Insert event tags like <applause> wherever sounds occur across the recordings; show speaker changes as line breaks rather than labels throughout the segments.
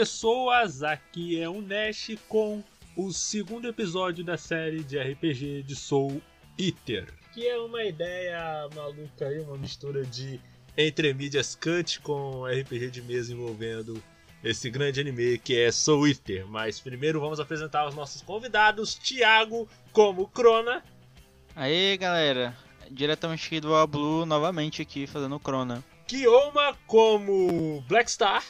Pessoas, aqui é o Nash com o segundo episódio da série de RPG de Soul Eater. Que é uma ideia maluca aí, uma mistura de entre mídias cut com RPG de mesa envolvendo esse grande anime que é Soul Eater. Mas primeiro vamos apresentar os nossos convidados, Thiago como Crona.
Aí galera, diretamente do Blue novamente aqui fazendo Crona.
Kioma como Blackstar.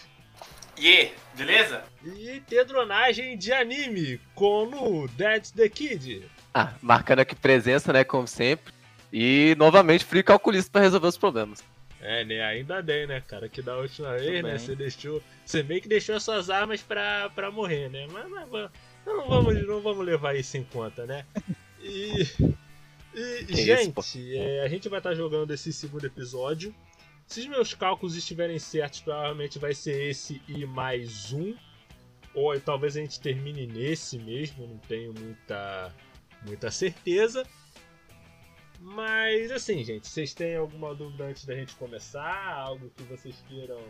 Yeah, beleza?
E Tedronagem de anime, como Dead the Kid.
Ah, marcando aqui presença, né, como sempre. E novamente frio calculista para resolver os problemas.
É, né? Ainda bem, né, cara? Que da última vez, né? Você deixou. Você meio que deixou as suas armas pra, pra morrer, né? Mas, mas não, vamos, não vamos levar isso em conta, né? E. e gente, isso, é, a gente vai estar tá jogando esse segundo episódio. Se os meus cálculos estiverem certos, provavelmente vai ser esse e mais um. Ou talvez a gente termine nesse mesmo, não tenho muita, muita certeza. Mas assim, gente, vocês têm alguma dúvida antes da gente começar? Algo que vocês queiram.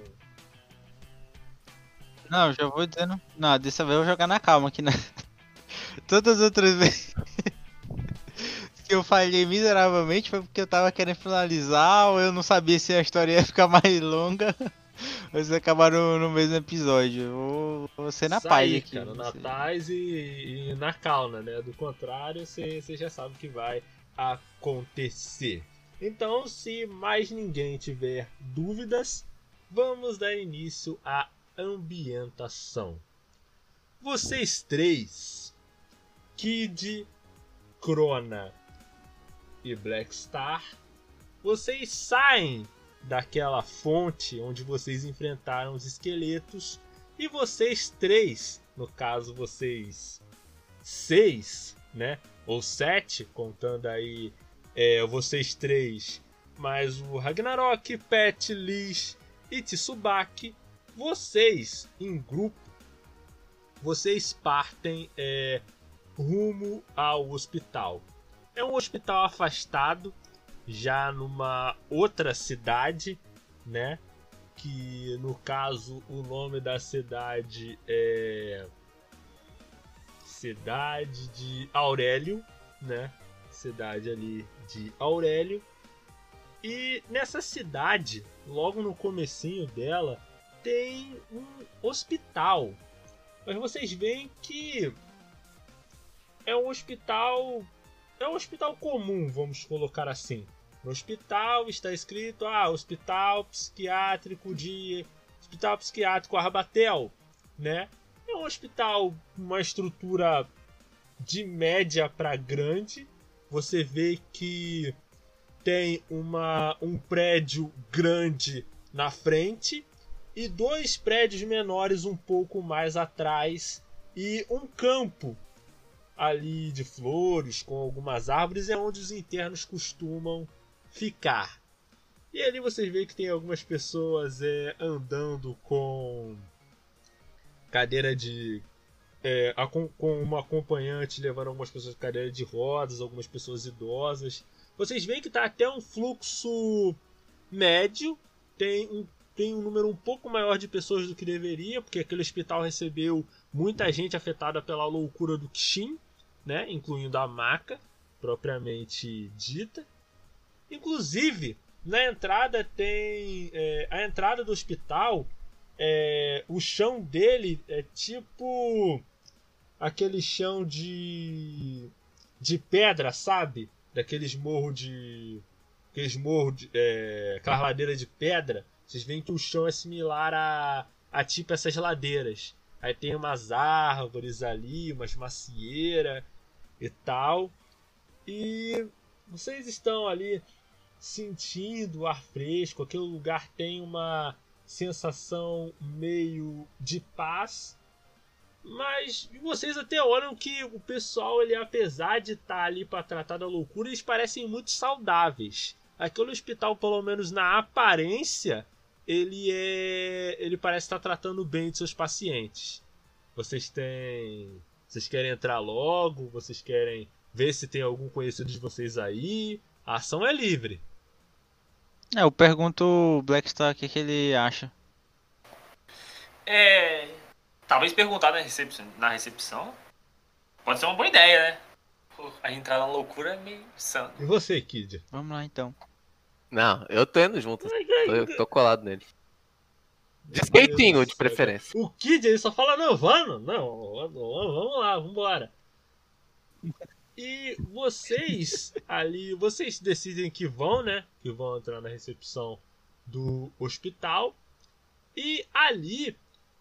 Não, já vou dizendo. Não, dessa vez eu vou jogar na calma aqui, né? <laughs> Todas as outras vezes que eu falhei miseravelmente foi porque eu tava querendo finalizar ou eu não sabia se a história ia ficar <laughs> mais longa. <laughs> Vocês acabaram no mesmo episódio. Vou, vou ser na paz aqui.
Cara, na paz e, e, na calma, né? Do contrário, você, você já sabe o que vai acontecer. Então, se mais ninguém tiver dúvidas, vamos dar início à ambientação. Vocês três, Kid, Crona e Black Star, vocês saem daquela fonte onde vocês enfrentaram os esqueletos e vocês três, no caso vocês seis, né, ou sete, contando aí é, vocês três, mais o Ragnarok, Pet, Liz e Tsubaki, vocês em grupo, vocês partem é, rumo ao hospital. É um hospital afastado, já numa outra cidade, né? Que no caso o nome da cidade é. Cidade de Aurélio, né? Cidade ali de Aurélio. E nessa cidade, logo no comecinho dela, tem um hospital. Mas vocês veem que é um hospital é um hospital comum, vamos colocar assim. No hospital está escrito, ah, Hospital Psiquiátrico de Hospital Psiquiátrico Arbatel, né? É um hospital uma estrutura de média para grande. Você vê que tem uma, um prédio grande na frente e dois prédios menores um pouco mais atrás e um campo ali de flores, com algumas árvores, é onde os internos costumam ficar. E ali vocês veem que tem algumas pessoas é, andando com cadeira de. É, com uma acompanhante levando algumas pessoas com cadeira de rodas, algumas pessoas idosas. Vocês veem que está até um fluxo médio, tem um, tem um número um pouco maior de pessoas do que deveria, porque aquele hospital recebeu muita gente afetada pela loucura do Kishin né? incluindo a maca propriamente dita. Inclusive, na entrada tem. É, a entrada do hospital, é, o chão dele é tipo aquele chão de. de pedra, sabe? Daqueles morros de. Aqueles morros de. É, aquelas ladeiras de pedra. Vocês veem que o chão é similar a, a tipo essas ladeiras. Aí tem umas árvores ali, umas macieiras e tal. E vocês estão ali sentindo o ar fresco, aquele lugar tem uma sensação meio de paz. Mas vocês até olham que o pessoal, ele, apesar de estar tá ali para tratar da loucura, eles parecem muito saudáveis. Aquele hospital, pelo menos na aparência, ele é, ele parece estar tratando bem de seus pacientes. Vocês têm vocês querem entrar logo? Vocês querem ver se tem algum conhecido de vocês aí? A ação é livre.
É, eu pergunto o Blackstar o que, que ele acha.
É. talvez perguntar na recepção, na recepção. Pode ser uma boa ideia, né? A entrar na loucura é meio insano.
E você, Kid?
Vamos lá então.
Não, eu tô indo junto. Tô, tô colado nele. De skatinho, de preferência.
O Kid ele só fala, não, vamos, não, vamos vamos lá, vambora. E vocês ali, vocês decidem que vão, né? Que vão entrar na recepção do hospital. E ali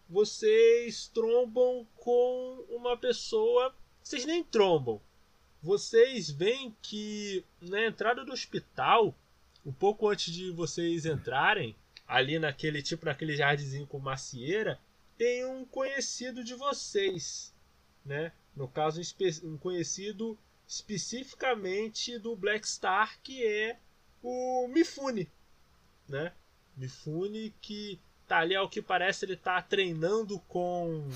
vocês trombam com uma pessoa. Vocês nem trombam. Vocês veem que na entrada do hospital, um pouco antes de vocês entrarem, ali naquele tipo naquele jardinzinho com macieira, tem um conhecido de vocês, né? No caso, um conhecido especificamente do Black Star, que é o Mifune, né? Mifune que tá ali, ao que parece, ele tá treinando com.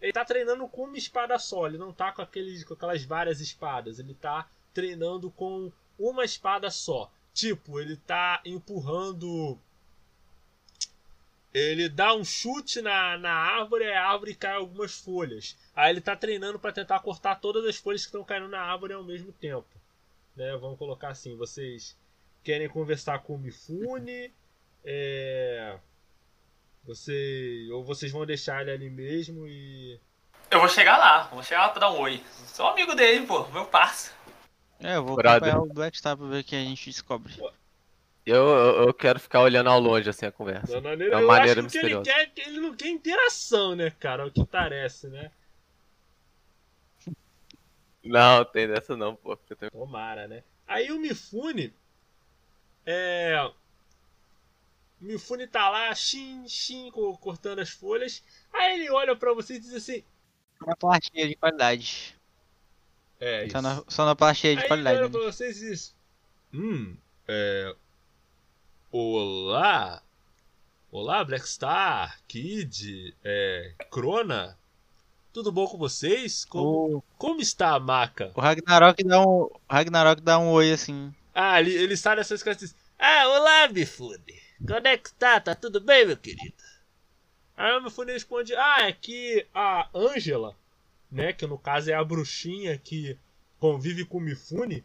Ele tá treinando com uma espada só, ele não tá com, aqueles, com aquelas várias espadas, ele tá treinando com uma espada só. Tipo, ele tá empurrando. Ele dá um chute na, na árvore a árvore cai algumas folhas. Aí ele tá treinando para tentar cortar todas as folhas que estão caindo na árvore ao mesmo tempo. Né? Vamos colocar assim: vocês querem conversar com o Mifune, <laughs> é... Você... ou vocês vão deixar ele ali mesmo e.
Eu vou chegar lá, vou chegar lá pra dar um oi. Sou amigo dele, pô, meu parça.
É, eu vou
Brother.
acompanhar o Black Star pra ver o que a gente descobre.
Eu, eu, eu quero ficar olhando ao longe assim a conversa.
Maneira,
É uma
eu
maneira
acho que ele quer, ele não quer interação, né, cara? É o que parece, né?
Não, tem dessa não, pô. porque eu tenho-
Tomara, né? Aí o Mifune. É. O Mifune tá lá, xin, xin, co- cortando as folhas. Aí ele olha pra você e diz assim:
Uma plastia de qualidade.
É,
Só na, só na plastia de
Aí ele
qualidade.
olha
né?
pra vocês e diz: Hum, é. Olá! Olá, Blackstar, Kid, é. Crona? Tudo bom com vocês? Como, como está a maca?
o Ragnarok dá um. Ragnarok dá um oi assim.
Ah, ele, ele sai dessas coisas e diz: Ah, olá, Mifune! Como é que tá? Tá tudo bem, meu querido? Aí o Mifune responde: Ah, é que a Ângela, né, que no caso é a bruxinha que convive com o Mifune,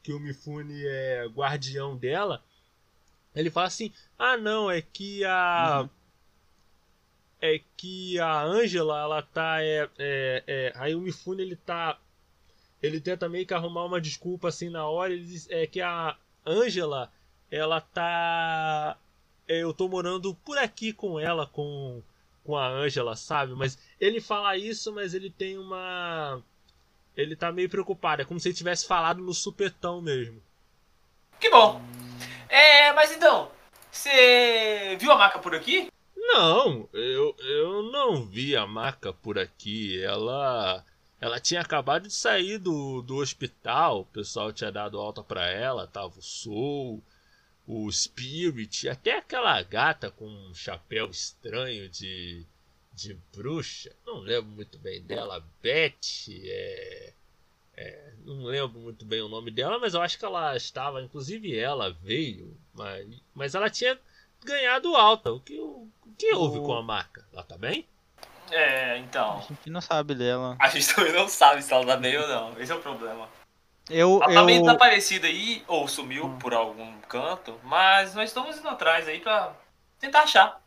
que o Mifune é guardião dela, ele fala assim: Ah, não, é que a. É que a Ângela, ela tá. É, é, é, aí o Mifune ele tá ele tenta meio que arrumar uma desculpa assim na hora. Ele diz é que a Angela, ela tá. é, Eu tô morando por aqui com ela, com, com a Angela, sabe? Mas ele fala isso, mas ele tem uma. Ele tá meio preocupado. É como se ele tivesse falado no supetão mesmo.
Que bom. É, mas então, você viu a maca por aqui?
Não, eu, eu não vi a maca por aqui. Ela. Ela tinha acabado de sair do, do hospital. O pessoal tinha dado alta pra ela. Tava o Soul, o Spirit, até aquela gata com um chapéu estranho de, de bruxa. Não lembro muito bem dela. Beth. É, é, não lembro muito bem o nome dela, mas eu acho que ela estava. Inclusive ela veio. Mas, mas ela tinha ganhado alta. O que, o que houve
O-
com a marca? Ela tá bem?
É,
A
então.
gente não sabe dela.
A gente também não sabe se ela tá bem ou não. Esse é o problema.
Eu.
Ela tá meio
eu...
desaparecida aí, ou sumiu
Hum.
por algum canto, mas nós estamos indo atrás aí pra tentar achar.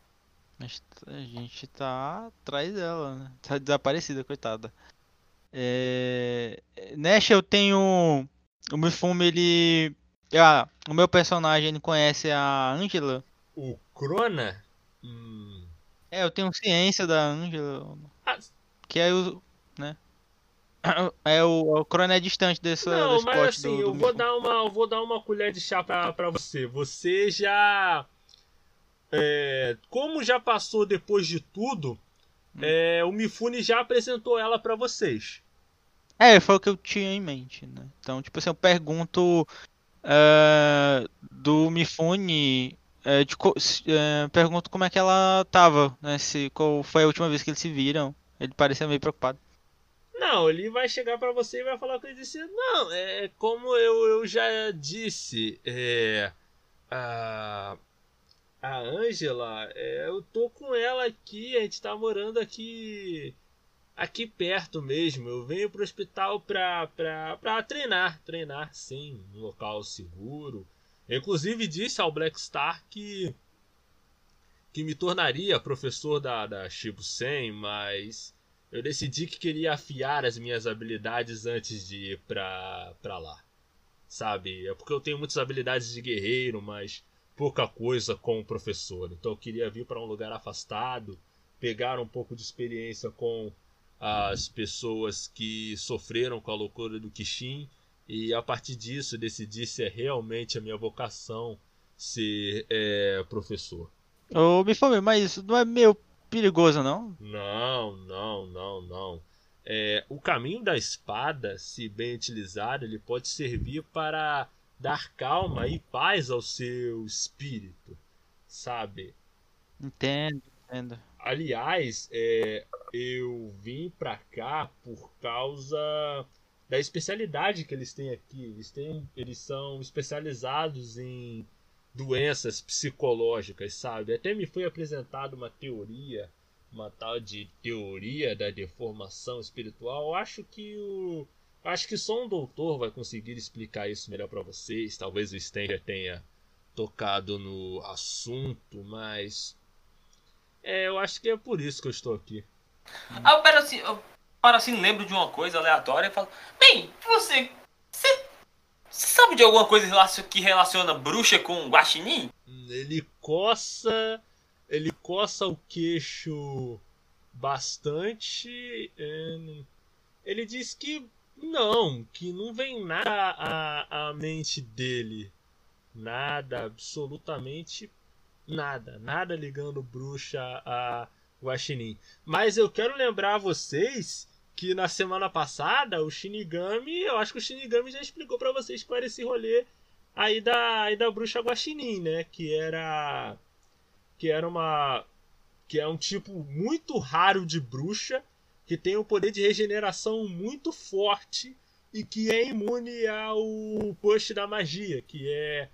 Mas A gente tá atrás dela, né? Tá desaparecida, coitada. É... Nash, eu tenho. O Mifume, ele. Ah, o meu personagem, ele conhece a Angela.
O Crona? Hum,
É, eu tenho ciência da Angela.
Ah.
Que é o. né? <coughs> É o, o Crono é distante desse,
Não, mas assim,
do, do
eu vou dar uma, eu vou dar uma colher de chá pra, pra você. Você já. é, como já passou depois de tudo,
Hum.
é, o Mifune já apresentou ela pra vocês.
É, foi o que eu tinha em mente, né? Então, tipo assim, eu pergunto eh, do Mifune, eh, de eh, pergunto como é que ela tava, né? Se, qual foi a última vez que eles se viram. Ele parecia meio preocupado.
Não, ele vai chegar pra você e vai falar com ele disse, não, é como eu, eu já disse, é, a, a Ângela, é, eu tô com ela aqui, a gente tá morando aqui aqui perto mesmo. Eu venho pro hospital pra, pra, pra treinar, treinar sim, um local seguro. Inclusive disse ao Black Star que que me tornaria professor da, da Shibu Sen, mas eu decidi que queria afiar as minhas habilidades antes de ir pra, pra lá. Sabe? É porque eu tenho muitas habilidades de guerreiro, mas pouca coisa como professor. Então eu queria vir para um lugar afastado, pegar um pouco de experiência com as pessoas que sofreram com a loucura do Kishin e a partir disso decidi se é realmente a minha vocação ser é, professor.
Ô, me fome, mas isso não é meio perigoso, não?
Não, não, não, não. É, o caminho da espada, se bem utilizado, ele pode servir para dar calma e paz ao seu espírito, sabe?
Entendo, entendo.
Aliás, é, eu vim pra cá por causa da especialidade que eles têm aqui. Eles, têm, eles são especializados em doenças psicológicas, sabe? Até me foi apresentada uma teoria, uma tal de teoria da deformação espiritual. Eu acho que o Acho que só um doutor vai conseguir explicar isso melhor para vocês. Talvez o Stenger tenha tocado no assunto, mas. É, eu acho que é por isso que eu estou aqui.
Ah, eu para assim, eu para assim, lembro de uma coisa aleatória e falo: Bem, você. Você, sabe de alguma coisa que relaciona bruxa com guaxinim?
Ele coça. Ele coça o queixo bastante. É, ele diz que não, que não vem nada à, à mente dele. Nada, absolutamente nada. Nada ligando bruxa a Guaxinim. Mas eu quero lembrar a vocês que na semana passada o Shinigami, eu acho que o Shinigami já explicou para vocês qual era esse rolê aí da, aí da bruxa Guaxinim, né? Que era que era uma que é um tipo muito raro de bruxa que tem um poder de regeneração muito forte e que é imune ao push da magia, que é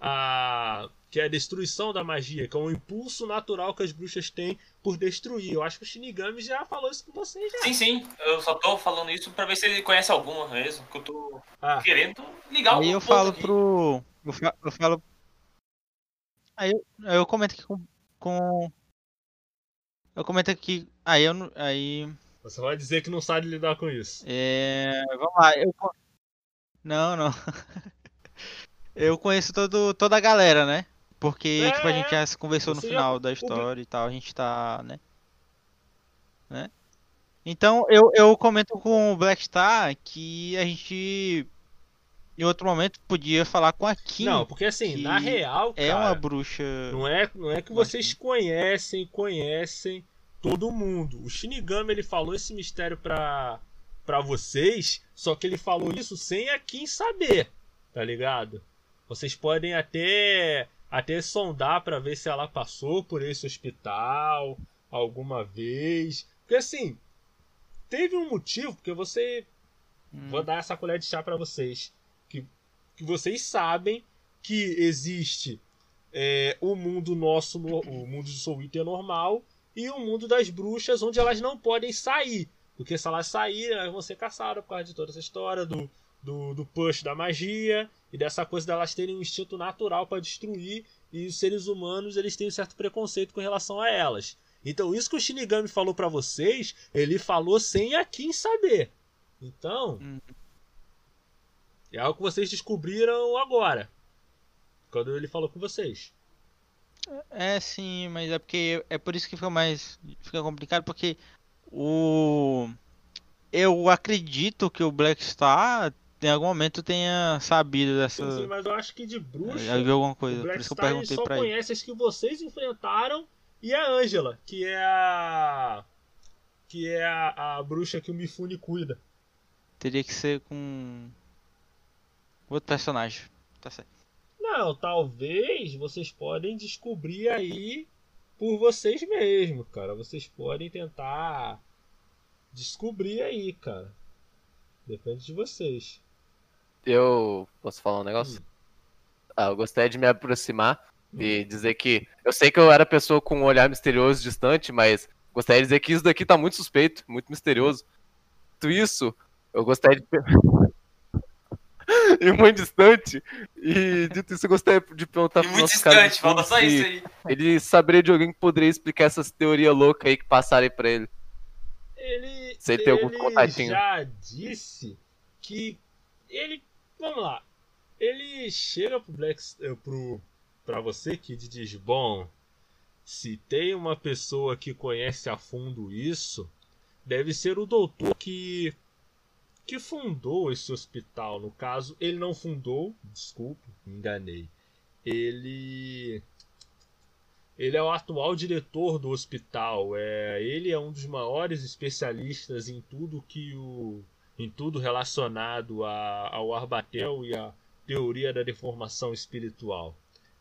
a que é a destruição da magia, que é um impulso natural que as bruxas têm por destruir. Eu acho que o Shinigami já falou isso com vocês já.
Sim, sim. Eu só tô falando isso para ver se ele conhece alguma mesmo, que eu tô ah. querendo ligar
Aí eu falo aqui. pro eu falo, eu falo... Aí eu, eu comento aqui com, com eu comento aqui, aí eu aí
você vai dizer que não sabe lidar com isso.
É. Vamos lá. Eu... Não, não. <laughs> eu conheço todo, toda a galera, né? Porque é, tipo, a gente já se conversou no final da história e tal. A gente tá. né? né? Então eu, eu comento com o Black Star que a gente. Em outro momento podia falar com a Kim.
Não, porque assim, na real.
Cara, é uma bruxa.
Não é, não é que vocês conhecem, conhecem todo mundo. O Shinigami ele falou esse mistério pra, pra vocês, só que ele falou isso sem a Kim saber, tá ligado? Vocês podem até até sondar para ver se ela passou por esse hospital alguma vez. Porque assim, teve um motivo, porque você. Hum. Vou dar essa colher de chá para vocês. Que, que vocês sabem que existe é, o mundo nosso, o mundo de Soul Eater normal, e o mundo das bruxas, onde elas não podem sair. Porque se elas saírem, elas vão ser caçadas por causa de toda essa história do, do, do push da magia e dessa coisa delas terem um instinto natural para destruir e os seres humanos eles têm um certo preconceito com relação a elas. Então isso que o Shinigami falou para vocês, ele falou sem a Kim saber. Então, é algo que vocês descobriram agora. Quando ele falou com vocês.
É sim, mas é porque é por isso que fica mais fica complicado porque o eu acredito que o Black Star em algum momento tenha sabido dessa.
Sim, mas eu acho que de bruxa.
Já viu alguma coisa. Por isso que eu perguntei
só conhece as que vocês enfrentaram e a Angela, que é a. Que é a, a bruxa que o Mifune cuida.
Teria que ser com. Outro personagem. Tá certo.
Não, talvez vocês podem descobrir aí por vocês mesmos, cara. Vocês podem tentar descobrir aí, cara. Depende de vocês.
Eu posso falar um negócio? Hum. Ah, eu gostaria de me aproximar E dizer que. Eu sei que eu era pessoa com um olhar misterioso distante, mas gostaria de dizer que isso daqui tá muito suspeito, muito misterioso. Tudo isso, eu gostaria de. <laughs> e muito distante. E dito isso, eu gostaria de perguntar
E
pro
muito distante,
fundo
só isso aí.
Ele saberia de alguém que poderia explicar essas teorias loucas aí que passarem pra ele.
Ele,
Você tem algum
ele
contatinho?
já disse que ele. Vamos lá. Ele chega pro Black. eh, Pro, você, Kid, e diz: Bom, se tem uma pessoa que conhece a fundo isso, deve ser o doutor que. que fundou esse hospital. No caso, ele não fundou, desculpe, enganei. Ele. Ele é o atual diretor do hospital. É, ele é um dos maiores especialistas em tudo que o em tudo relacionado a, ao Arbatel e à teoria da deformação espiritual.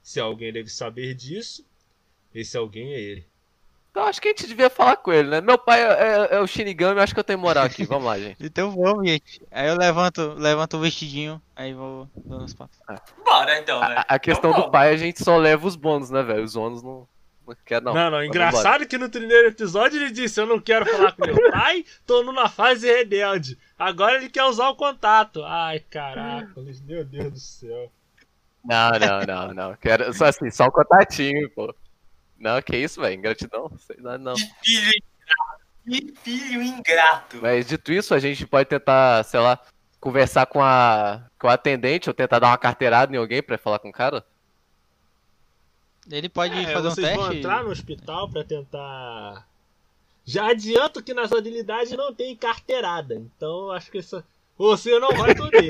Se alguém deve saber disso, esse alguém é ele.
Então acho que a gente devia falar com ele, né? Meu pai é, é- é o Shinigami, acho que eu tenho moral aqui. Vamos lá, gente. <laughs>
Então vamos, gente. Aí eu levanto, levanto o vestidinho, aí vou dando os passos.
Bora então, né?
A, a questão
Então
do pai, a gente só leva os bônus, né, velho? Os ônus não, não quer, não.
Não, engraçado que no primeiro episódio ele disse: Eu não quero falar com meu pai, tô numa fase rebelde. Agora ele quer usar o contato. Ai, caraca, meu Deus do céu.
Não, não, não, não. Quero, só assim, só um contatinho, pô. Não, que isso, velho. Ingratidão. Sei lá, não.
Que filho ingrato. Que filho ingrato.
Mas dito isso, a gente pode tentar, sei lá, conversar com a, com a atendente ou tentar dar uma carteirada em alguém pra falar com o cara.
Ele pode
É,
fazer um
vocês vão
teste.
entrar no hospital pra tentar. Já adianto que na sua habilidade não tem carteirada. Então acho que essa. Você não vai poder.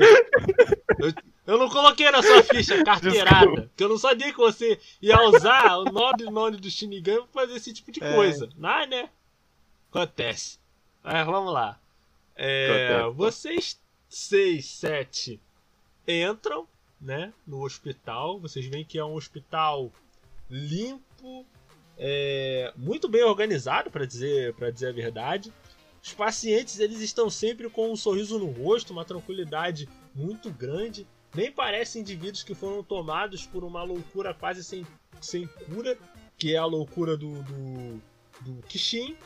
eu, eu não coloquei na sua ficha carteirada. Porque eu não sabia que você ia usar o nome e o nome do Shinigami pra fazer esse tipo de
É.
coisa. Não, né? Acontece. Mas vamos lá. É,
Acontece.
vocês, seis, sete, entram né, no hospital. Vocês veem que é um hospital limpo, é, muito bem organizado, para dizer, dizer a verdade. Os pacientes eles estão sempre com um sorriso no rosto, uma tranquilidade muito grande. Nem parecem indivíduos que foram tomados por uma loucura quase sem, sem cura, que é a loucura do, do, do Kishin.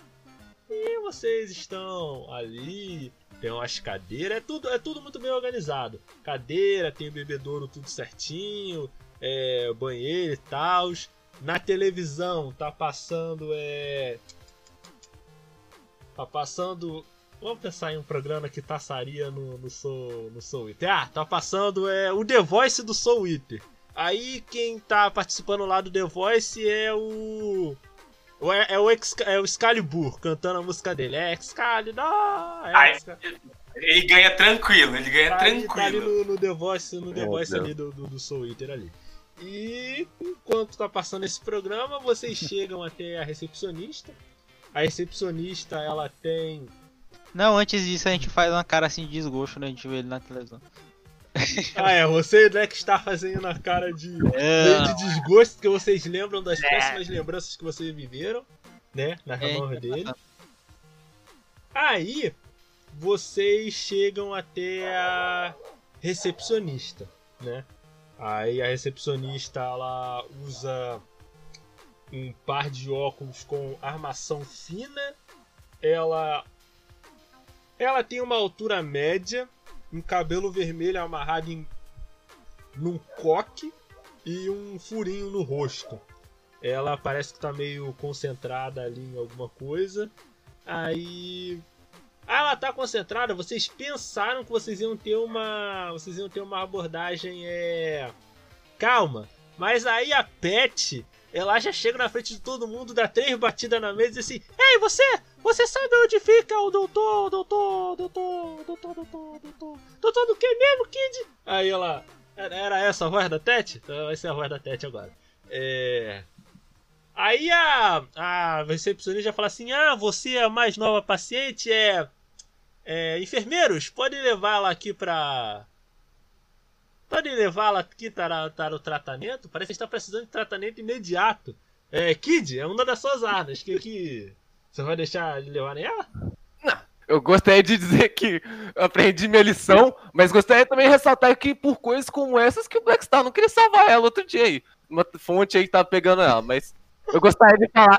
E vocês estão ali, tem umas cadeiras, é tudo, é tudo muito bem organizado. Cadeira, tem o bebedouro tudo certinho, é, banheiro e tal. Na televisão tá passando é. Tá passando. Vamos pensar em um programa que passaria no, no Soul, no Soul Eater. Ah, tá passando é, o The Voice do Soul Eater. Aí quem tá participando lá do The Voice é o. É, é o, Ex, é o Excalibur cantando a música dele. É Excalibur! É Excalibur.
Ele ganha tranquilo, ele ganha
Tá ali, tá ali
tranquilo.
no, no The Voice, no The Voice ali do, do, do Soul Eater ali. E enquanto tá passando esse programa, vocês chegam até a recepcionista. A recepcionista, ela tem.
Não, antes disso a gente faz uma cara assim de desgosto, né? A gente vê ele na televisão.
Ah, é, você né, que está fazendo a cara de,
É,
de desgosto, porque vocês lembram das péssimas lembranças que vocês viveram, né? Na
É,
mão dele. Aí vocês chegam até a recepcionista, né? Aí a recepcionista ela usa um par de óculos com armação fina. Ela ela tem uma altura média, um cabelo vermelho amarrado em num coque e um furinho no rosto. Ela parece que tá meio concentrada ali em alguma coisa. Aí. Ah, ela tá concentrada. Vocês pensaram que vocês iam ter uma. Vocês iam ter uma abordagem é. Calma. Mas aí a Pet, ela já chega na frente de todo mundo, dá três batidas na mesa e diz assim: Ei, você! Você sabe onde fica o doutor, doutor, doutor, doutor, doutor, doutor, doutor do que mesmo, Kid? Aí ela. Era essa a voz da Tete? Então vai ser a voz da Tete agora. É. Aí a, a recepcionista já fala assim: Ah, você é a mais nova paciente, é. É enfermeiros, podem levá-la aqui pra. Podem levá-la aqui para, para o tratamento? Parece que está precisando de tratamento imediato. É, Kid, é uma das suas armas. Que, que você vai deixar de levar nela?
Eu gostaria de dizer que aprendi minha lição, mas gostaria também de ressaltar que por coisas como essas que o Black Star não queria salvar ela outro dia aí. uma fonte aí que tava pegando ela, mas eu gostaria de falar.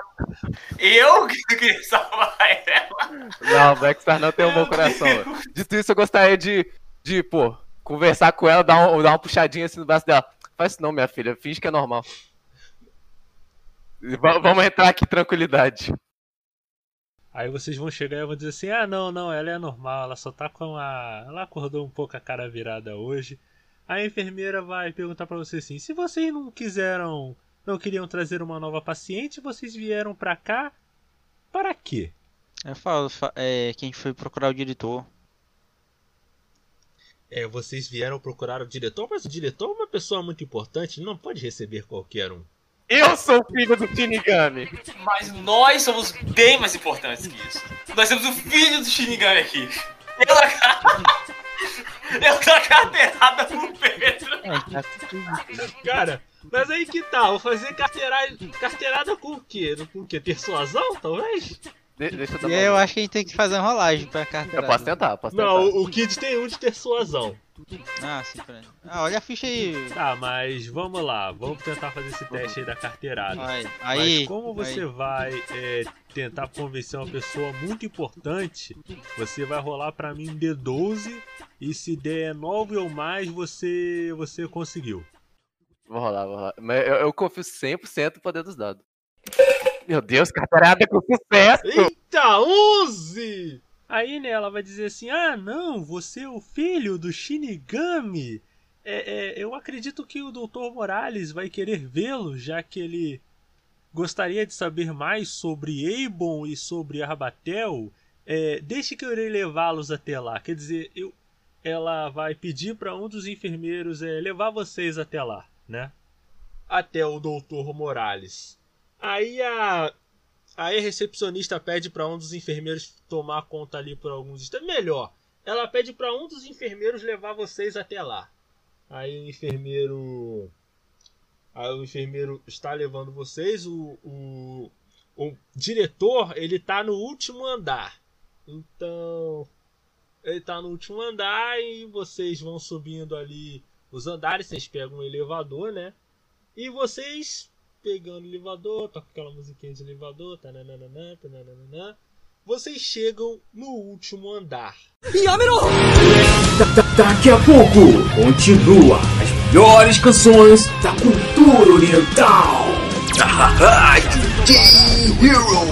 Eu que queria salvar ela.
Não, Blackstar não tem um bom coração. Dito isso, eu gostaria de, de, pô, conversar com ela, dar, um- dar uma puxadinha assim no braço dela. Faz isso não, minha filha, finge que é normal. Va- Vamos entrar aqui, tranquilidade.
Aí vocês vão chegar e vão dizer assim: ah, não, não, ela é normal, ela só tá com a. Ela acordou um pouco a cara virada hoje. A enfermeira vai perguntar pra vocês assim: se vocês não quiseram. Não queriam trazer uma nova paciente, vocês vieram pra cá para quê?
Eu falo, fa- é, quem foi procurar o diretor.
É, vocês vieram procurar o diretor, mas o diretor é uma pessoa muito importante, não pode receber qualquer um.
Eu sou o filho do Shinigami.
Mas nós somos bem mais importantes que isso. Nós temos o filho do Shinigami aqui. Eu na. <laughs> Eu na carteirada pro Pedro.
É, tá
Cara, mas aí que tá, vou fazer carteirada, carteirada com o quê? Com o quê? Persuasão, talvez?
De- deixa eu dar
E eu acho que a gente tem que fazer uma rolagem pra
Eu
carteira.
posso tentar, posso tentar.
Não, o, o Kid tem um de persuasão.
Ah, sim, peraí. Ah, olha a ficha aí.
Tá, mas vamos lá, vamos tentar fazer esse teste aí da carteirada.
Aí,
Mas como você
aí.
vai é, tentar convencer uma pessoa muito importante, você vai rolar pra mim D12 e se der 9 ou mais, você você conseguiu.
Vou rolar, vou rolar. Mas eu, eu confio 100% no poder dos dados. Meu Deus, carteirada com sucesso!
Eita, 11! Aí né, ela vai dizer assim: Ah, não, você é o filho do Shinigami. É, é, eu acredito que o Dr. Morales vai querer vê-lo, já que ele gostaria de saber mais sobre Eibon e sobre Arbatel. É, deixe que eu irei levá-los até lá. Quer dizer, eu, ela vai pedir para um dos enfermeiros é, levar vocês até lá, né? Até o Dr. Morales. Aí a Aí a recepcionista pede para um dos enfermeiros tomar conta ali por alguns instantes. Melhor, ela pede para um dos enfermeiros levar vocês até lá. Aí o enfermeiro. Aí o enfermeiro está levando vocês. O, o, o diretor ele tá no último andar. Então. Ele tá no último andar e vocês vão subindo ali os andares. Vocês pegam um elevador, né? E vocês pegando o elevador, toca aquela musiquinha de elevador, tananana, tananana. Vocês chegam no último andar.
Daqui a pouco, continua as melhores canções da cultura oriental. DJ <laughs> Hero.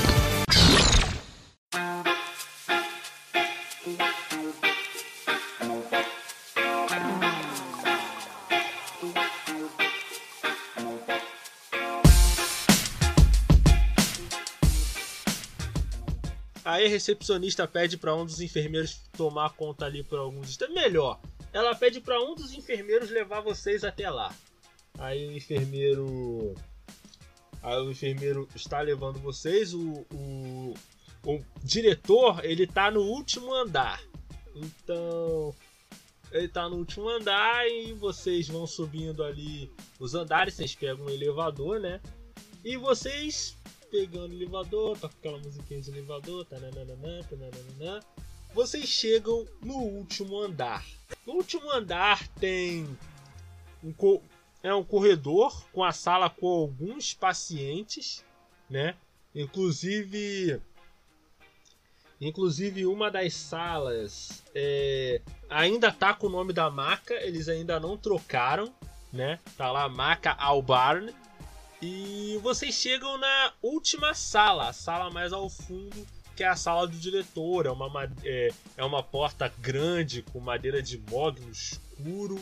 Aí a recepcionista pede para um dos enfermeiros tomar conta ali por alguns instantes. Melhor, ela pede para um dos enfermeiros levar vocês até lá. Aí o enfermeiro. Aí o enfermeiro está levando vocês. O, o, o diretor ele tá no último andar. Então ele tá no último andar e vocês vão subindo ali os andares, vocês pegam um elevador, né? E vocês pegando o elevador, tá com aquela musiquinha de elevador, tananana, tananana, vocês chegam no último andar. No último andar tem um é um corredor com a sala com alguns pacientes, né? Inclusive Inclusive, uma das salas é, ainda tá com o nome da marca, eles ainda não trocaram, né? Tá lá, marca Albarn. E vocês chegam na última sala, a sala mais ao fundo, que é a sala do diretor. É uma, é, é uma porta grande com madeira de mogno escuro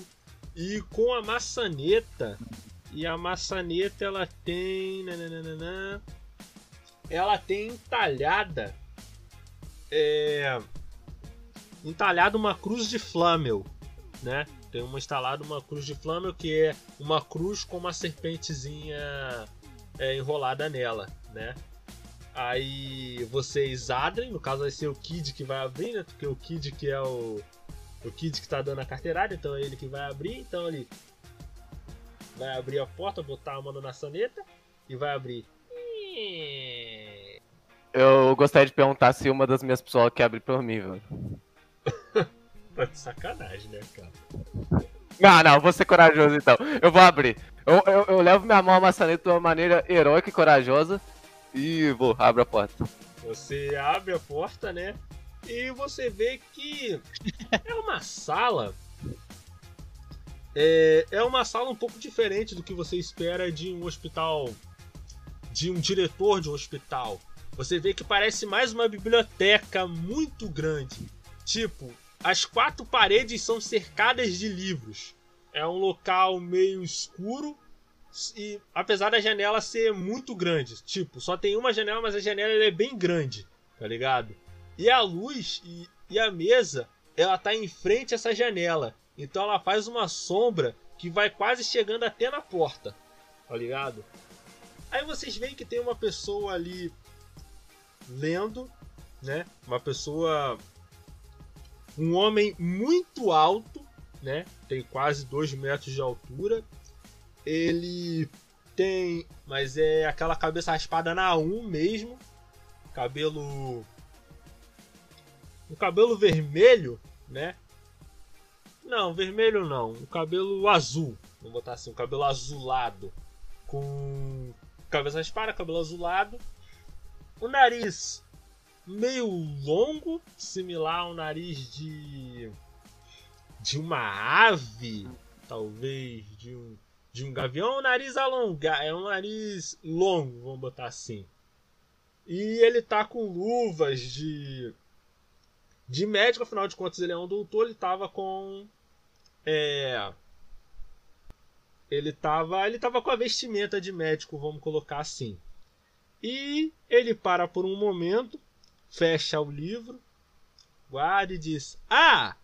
e com a maçaneta. E a maçaneta ela tem. Nananana, ela tem entalhada é, entalhado uma cruz de Flamel, né? Tem uma instalada uma cruz de Flamel que é uma cruz com uma serpentezinha é, enrolada nela, né? Aí vocês adrem, no caso vai ser o Kid que vai abrir, né? Porque o Kid que é o o Kid que tá dando a carteirada, então é ele que vai abrir, então ele vai abrir a porta, botar a mão na saneta e vai abrir.
Eu gostaria de perguntar se uma das minhas pessoas quer abrir pra mim, velho.
Tá de sacanagem, né, cara?
Não, não, vou ser corajoso então. Eu vou abrir. Eu, eu, eu levo minha mão à maçaneta de uma maneira heróica e corajosa e vou, abro a porta.
Você abre a porta, né? E você vê que é uma sala. É, é uma sala um pouco diferente do que você espera de um hospital. De um diretor de um hospital. Você vê que parece mais uma biblioteca muito grande. Tipo, as quatro paredes são cercadas de livros. É um local meio escuro e apesar da janela ser muito grande, tipo, só tem uma janela, mas a janela é bem grande, tá ligado? E a luz e, e a mesa, ela tá em frente a essa janela. Então ela faz uma sombra que vai quase chegando até na porta, tá ligado? Aí vocês veem que tem uma pessoa ali lendo, né? Uma pessoa. Um homem muito alto, né? Tem quase 2 metros de altura. Ele tem. Mas é aquela cabeça raspada na 1 mesmo. Cabelo. Um cabelo vermelho, né? Não, vermelho não. Um cabelo azul. Vamos botar assim, um cabelo azulado. Com cabeça raspada, cabelo azulado o nariz meio longo, similar ao nariz de de uma ave, talvez de um de um gavião, o nariz alongado, é um nariz longo, vamos botar assim. E ele tá com luvas de de médico, afinal de contas ele é um doutor, ele tava com é ele tava, ele tava com a vestimenta de médico, vamos colocar assim. E ele para por um momento, fecha o livro, guarda e diz: Ah!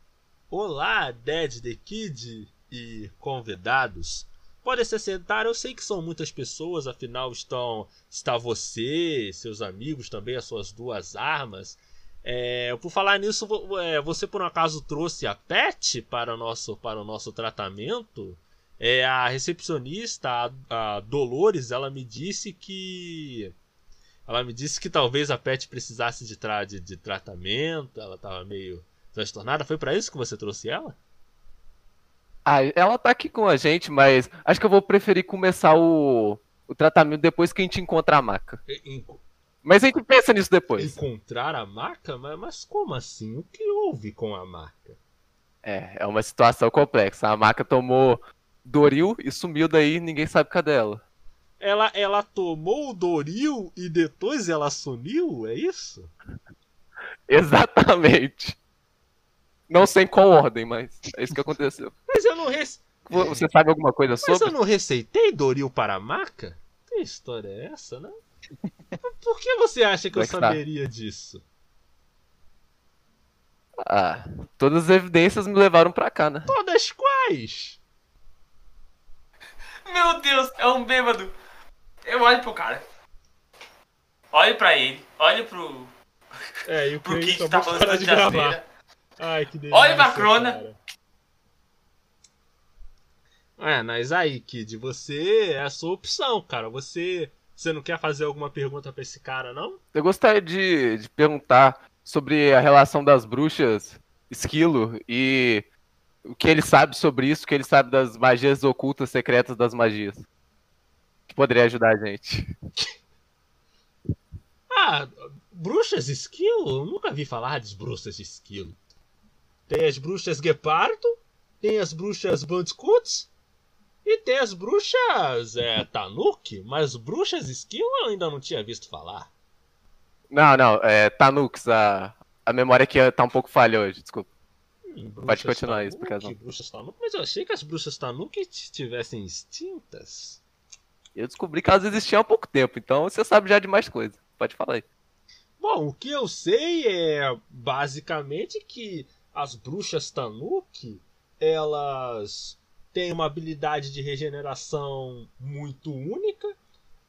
Olá, Dead the Kid e convidados. Podem se sentar, eu sei que são muitas pessoas, afinal estão está você, seus amigos também, as suas duas armas. É, por falar nisso, é, você por um acaso trouxe a Pet para o nosso, para o nosso tratamento? É, a recepcionista, a, a Dolores, ela me disse que ela me disse que talvez a Pet precisasse de, tra de, de tratamento, ela estava meio transtornada. Foi para isso que você trouxe ela?
Ah, ela tá aqui com a gente, mas acho que eu vou preferir começar o, o tratamento depois que a gente encontrar a maca. Mas a gente pensa nisso depois.
Encontrar a maca? Mas, mas como assim? O que houve com a maca?
É, é uma situação complexa. A maca tomou Doril e sumiu daí, ninguém sabe cadê ela
ela, ela tomou o Doril e depois ela sumiu? É isso? <laughs>
Exatamente. Não sei em qual ordem, mas é isso que aconteceu.
Mas eu não rece...
Você sabe alguma coisa sobre?
Mas eu não receitei Doril para a maca? Que história é essa, né? <laughs> Por que você acha que Como eu é que tá? saberia tá? disso?
Ah, todas as evidências me levaram pra cá, né?
Todas quais?
Meu Deus, é um bêbado. Eu olho pro cara. Olho pra ele. Olho pro.
É, e o
pro
Craig
que tá falando
de
de
gravar.
asneira.
Ai, que delícia.
Olha pra Crona.
cara. É, mas aí, Kid, você é a sua opção, cara. Você. Você não quer fazer alguma pergunta pra esse cara, não?
Eu gostaria de, de perguntar sobre a relação das bruxas Esquilo e o que ele sabe sobre isso, o que ele sabe das magias ocultas secretas das magias. Que poderia ajudar a gente.
Ah, bruxas esquilo? Eu nunca vi falar de bruxas de esquilo. Tem as bruxas Guepardo, tem as bruxas Bandicoots e tem as bruxas é, Tanuki, mas bruxas esquilo eu ainda não tinha visto falar.
Não, não, é Tanux, a, a memória aqui tá um pouco falha hoje, desculpa.
Hum,
Pode continuar
Tanuki,
explicação.
Bruxas Tanuki, mas eu achei que as bruxas Tanuki estivessem extintas.
Eu descobri que elas existiam há pouco tempo, então você sabe já de mais coisa. Pode falar aí.
Bom, o que eu sei é basicamente que as bruxas Tanuki, elas têm uma habilidade de regeneração muito única,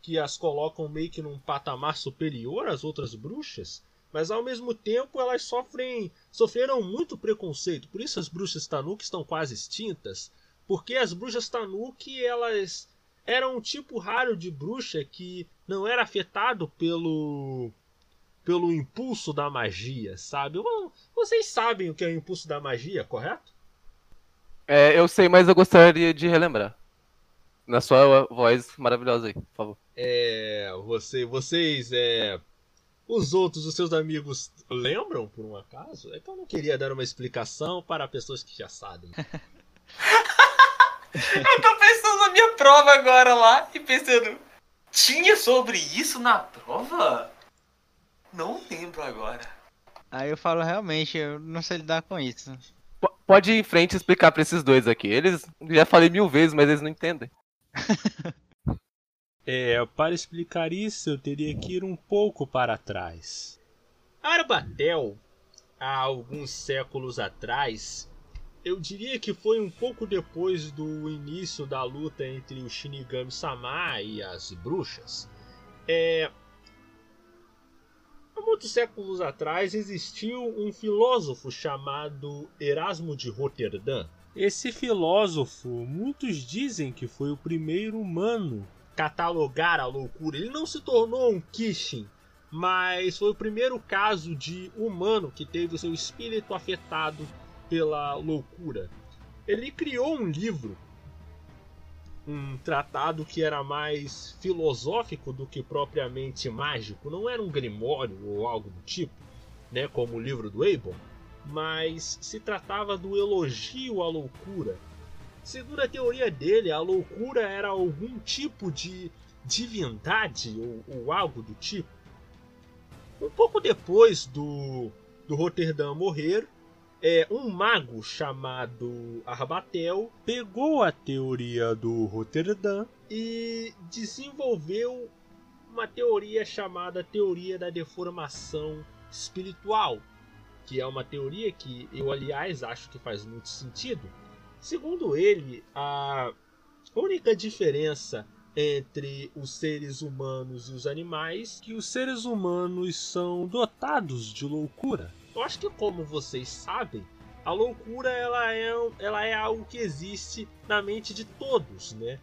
que as colocam meio que num patamar superior às outras bruxas, mas ao mesmo tempo elas sofrem sofreram muito preconceito. Por isso as bruxas Tanuki estão quase extintas, porque as bruxas Tanuki, elas eram um tipo raro de bruxa que não era afetado pelo pelo impulso da magia, sabe? Vocês sabem o que é o impulso da magia, correto?
É, eu sei, mas eu gostaria de relembrar. Na sua voz maravilhosa aí, por favor.
É, você, vocês, é, os outros, os seus amigos lembram por um acaso? É que eu não queria dar uma explicação para pessoas que já sabem. <laughs> <laughs>
Eu tô pensando na minha prova agora lá e pensando. Tinha sobre isso na prova? Não lembro agora.
Aí eu falo, realmente, eu não sei lidar com isso.
P- pode ir em frente e explicar pra esses dois aqui. Eles já falei mil vezes, mas eles não entendem. <laughs>
É, para explicar isso, eu teria que ir um pouco para trás. Arbatel, há alguns séculos atrás, eu diria que foi um pouco depois do início da luta entre o Shinigami Sama e as bruxas. É, há muitos séculos atrás existiu um filósofo chamado Erasmo de Roterdã. Esse filósofo, muitos dizem que foi o primeiro humano catalogar a loucura. Ele não se tornou um Kishin, mas foi o primeiro caso de humano que teve o seu espírito afetado pela loucura. Ele criou um livro, um tratado que era mais filosófico do que propriamente mágico. Não era um grimório ou algo do tipo, né, como o livro do Abel, mas se tratava do elogio à loucura. Segundo a teoria dele, a loucura era algum tipo de divindade ou, ou algo do tipo. Um pouco depois do, do Roterdã morrer, é, um mago chamado Arbatel pegou a teoria do Roterdã e desenvolveu uma teoria chamada teoria da deformação espiritual, que é uma teoria que eu, aliás, acho que faz muito sentido. Segundo ele, a única diferença entre os seres humanos e os animais é que os seres humanos são dotados de loucura. Eu acho que como vocês sabem, a loucura ela é, ela é algo que existe na mente de todos, né?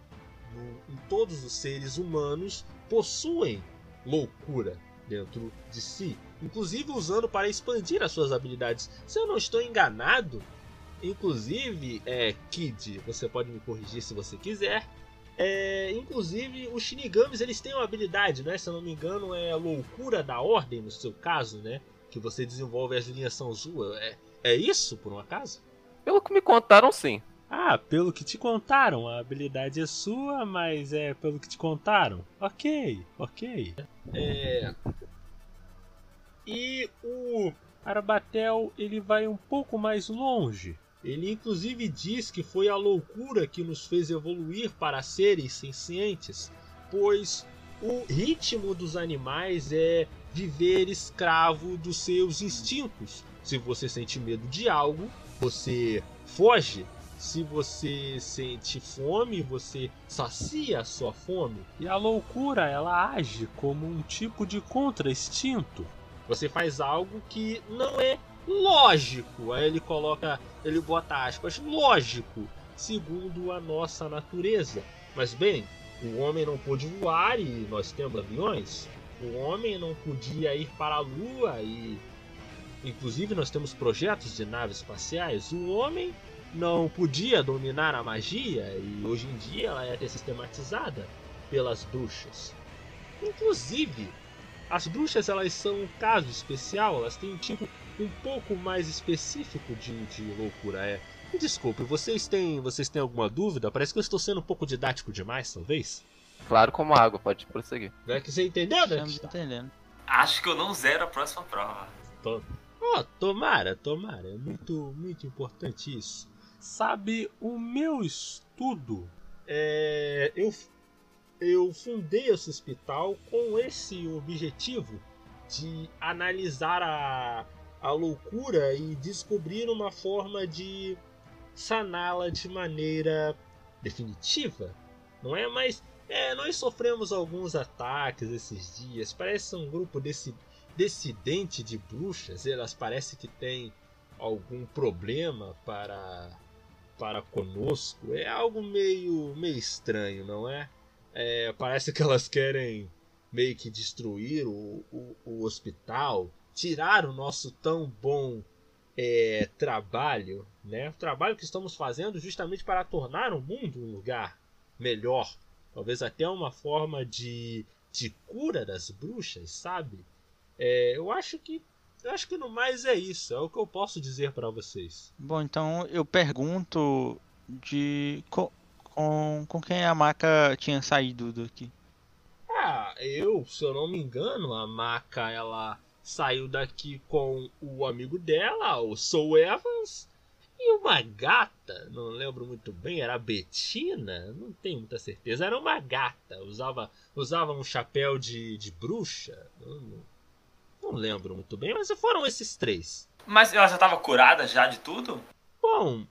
No, em todos os seres humanos possuem loucura dentro de si, inclusive usando para expandir as suas habilidades. Se eu não estou enganado, inclusive, é, Kid, você pode me corrigir se você quiser. É, inclusive, os Shinigamis eles têm uma habilidade, né? Se eu não me engano, é a loucura da ordem, no seu caso, né? Que você desenvolve as linhas São Zua. É, é isso, por um acaso?
Pelo que me contaram, sim.
Ah, pelo que te contaram. A habilidade é sua, mas é pelo que te contaram. Ok, ok. É. E o Arbatel ele vai um pouco mais longe. Ele inclusive diz que foi a loucura que nos fez evoluir para seres sencientes, pois o ritmo dos animais é viver escravo dos seus instintos. Se você sente medo de algo, você foge. Se você sente fome, você sacia a sua fome.
E a loucura, ela age como um tipo de contra-instinto.
Você faz algo que não é lógico. Aí ele coloca, ele bota aspas, lógico, segundo a nossa natureza. Mas bem, o homem não pôde voar e nós temos aviões. O homem não podia ir para a lua e inclusive nós temos projetos de naves espaciais. O homem não podia dominar a magia e hoje em dia ela é sistematizada pelas bruxas. Inclusive, as bruxas elas são um caso especial, elas têm um tipo um pouco mais específico de, de loucura. É, desculpe, vocês têm, vocês têm alguma dúvida? Parece que eu estou sendo um pouco didático demais, talvez.
Claro como água, pode prosseguir.
É que você entendeu, né?
Estamos entendendo.
Acho que eu não zero a próxima prova.
Tô... Oh, tomara, tomara. É muito, muito importante isso.
Sabe, o meu estudo.
É, eu, eu fundei esse hospital com esse objetivo de analisar a, a loucura e descobrir uma forma de saná-la de maneira definitiva. Não é? Mas é, nós sofremos alguns ataques esses dias. Parece um grupo desse dissidente de bruxas. Elas parecem que têm algum problema para para conosco. É algo meio meio estranho, não é? é parece que elas querem meio que destruir o, o, o hospital tirar o nosso tão bom é, trabalho, né? O trabalho que estamos fazendo justamente para tornar o mundo um lugar melhor, talvez até uma forma de, de cura das bruxas, sabe? É, eu acho que eu acho que no mais é isso, é o que eu posso dizer para vocês.
Bom, então eu pergunto de com, com, com quem a maca tinha saído daqui.
Ah, eu, se eu não me engano, a maca ela saiu daqui com o amigo dela, o Soul Evans, e uma gata, não lembro muito bem, era a Betina, não tenho muita certeza, era uma gata, usava, usava um chapéu de, de bruxa, não, não lembro muito bem, mas foram esses três.
Mas ela já estava curada já de tudo?
Bom,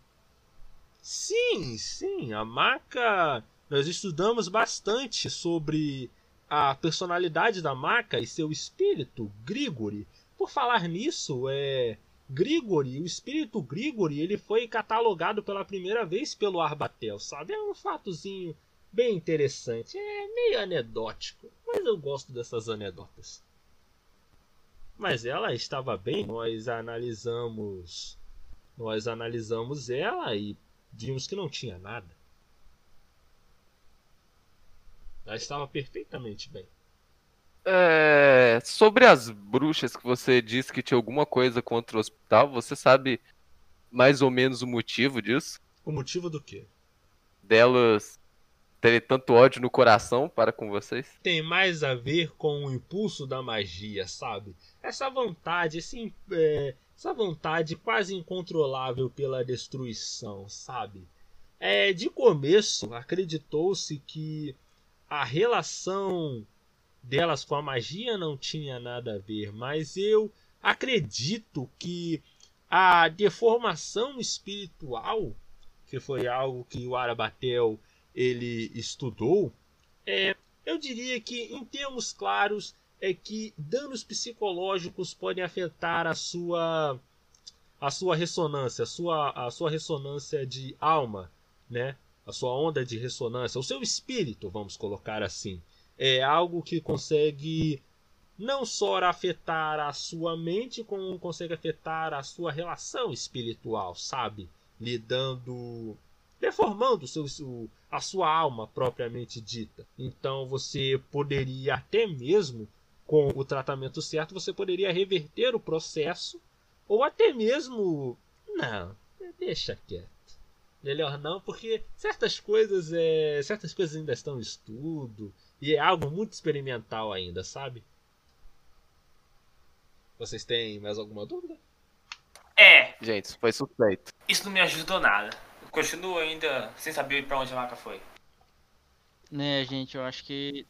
sim, sim, a Maca, nós estudamos bastante sobre a personalidade da maca e seu espírito, Grigori. Por falar nisso, é Grigori, o espírito Grigori, ele foi catalogado pela primeira vez pelo Arbatel, sabe? É um fatozinho bem interessante, é meio anedótico, mas eu gosto dessas anedotas. Mas ela estava bem, nós analisamos nós analisamos ela e vimos que não tinha nada. Ela estava perfeitamente bem.
É, sobre as bruxas que você disse que tinha alguma coisa contra o hospital, você sabe mais ou menos o motivo disso?
O motivo do quê?
Delas terem tanto ódio no coração para com vocês?
Tem mais a ver com o impulso da magia, sabe? Essa vontade, esse, é, essa vontade quase incontrolável pela destruição, sabe? É, de começo, acreditou-se que a relação delas com a magia não tinha nada a ver, mas eu acredito que a deformação espiritual, que foi algo que o Arabatel ele estudou, é, eu diria que em termos claros é que danos psicológicos podem afetar a sua a sua ressonância, a sua, a sua ressonância de alma, né? a sua onda de ressonância, o seu espírito, vamos colocar assim, é algo que consegue não só afetar a sua mente, como consegue afetar a sua relação espiritual, sabe? Lhe dando. deformando seu, a sua alma propriamente dita. Então você poderia até mesmo, com o tratamento certo, você poderia reverter o processo, ou até mesmo. Não, deixa quieto. Melhor não, porque certas coisas é, certas coisas ainda estão em estudo e é algo muito experimental ainda, sabe? Vocês têm mais alguma dúvida?
É.
Gente, isso foi suspeito.
Isso não me ajudou nada. Eu continuo ainda sem saber para onde a maca foi.
Né, gente, eu acho que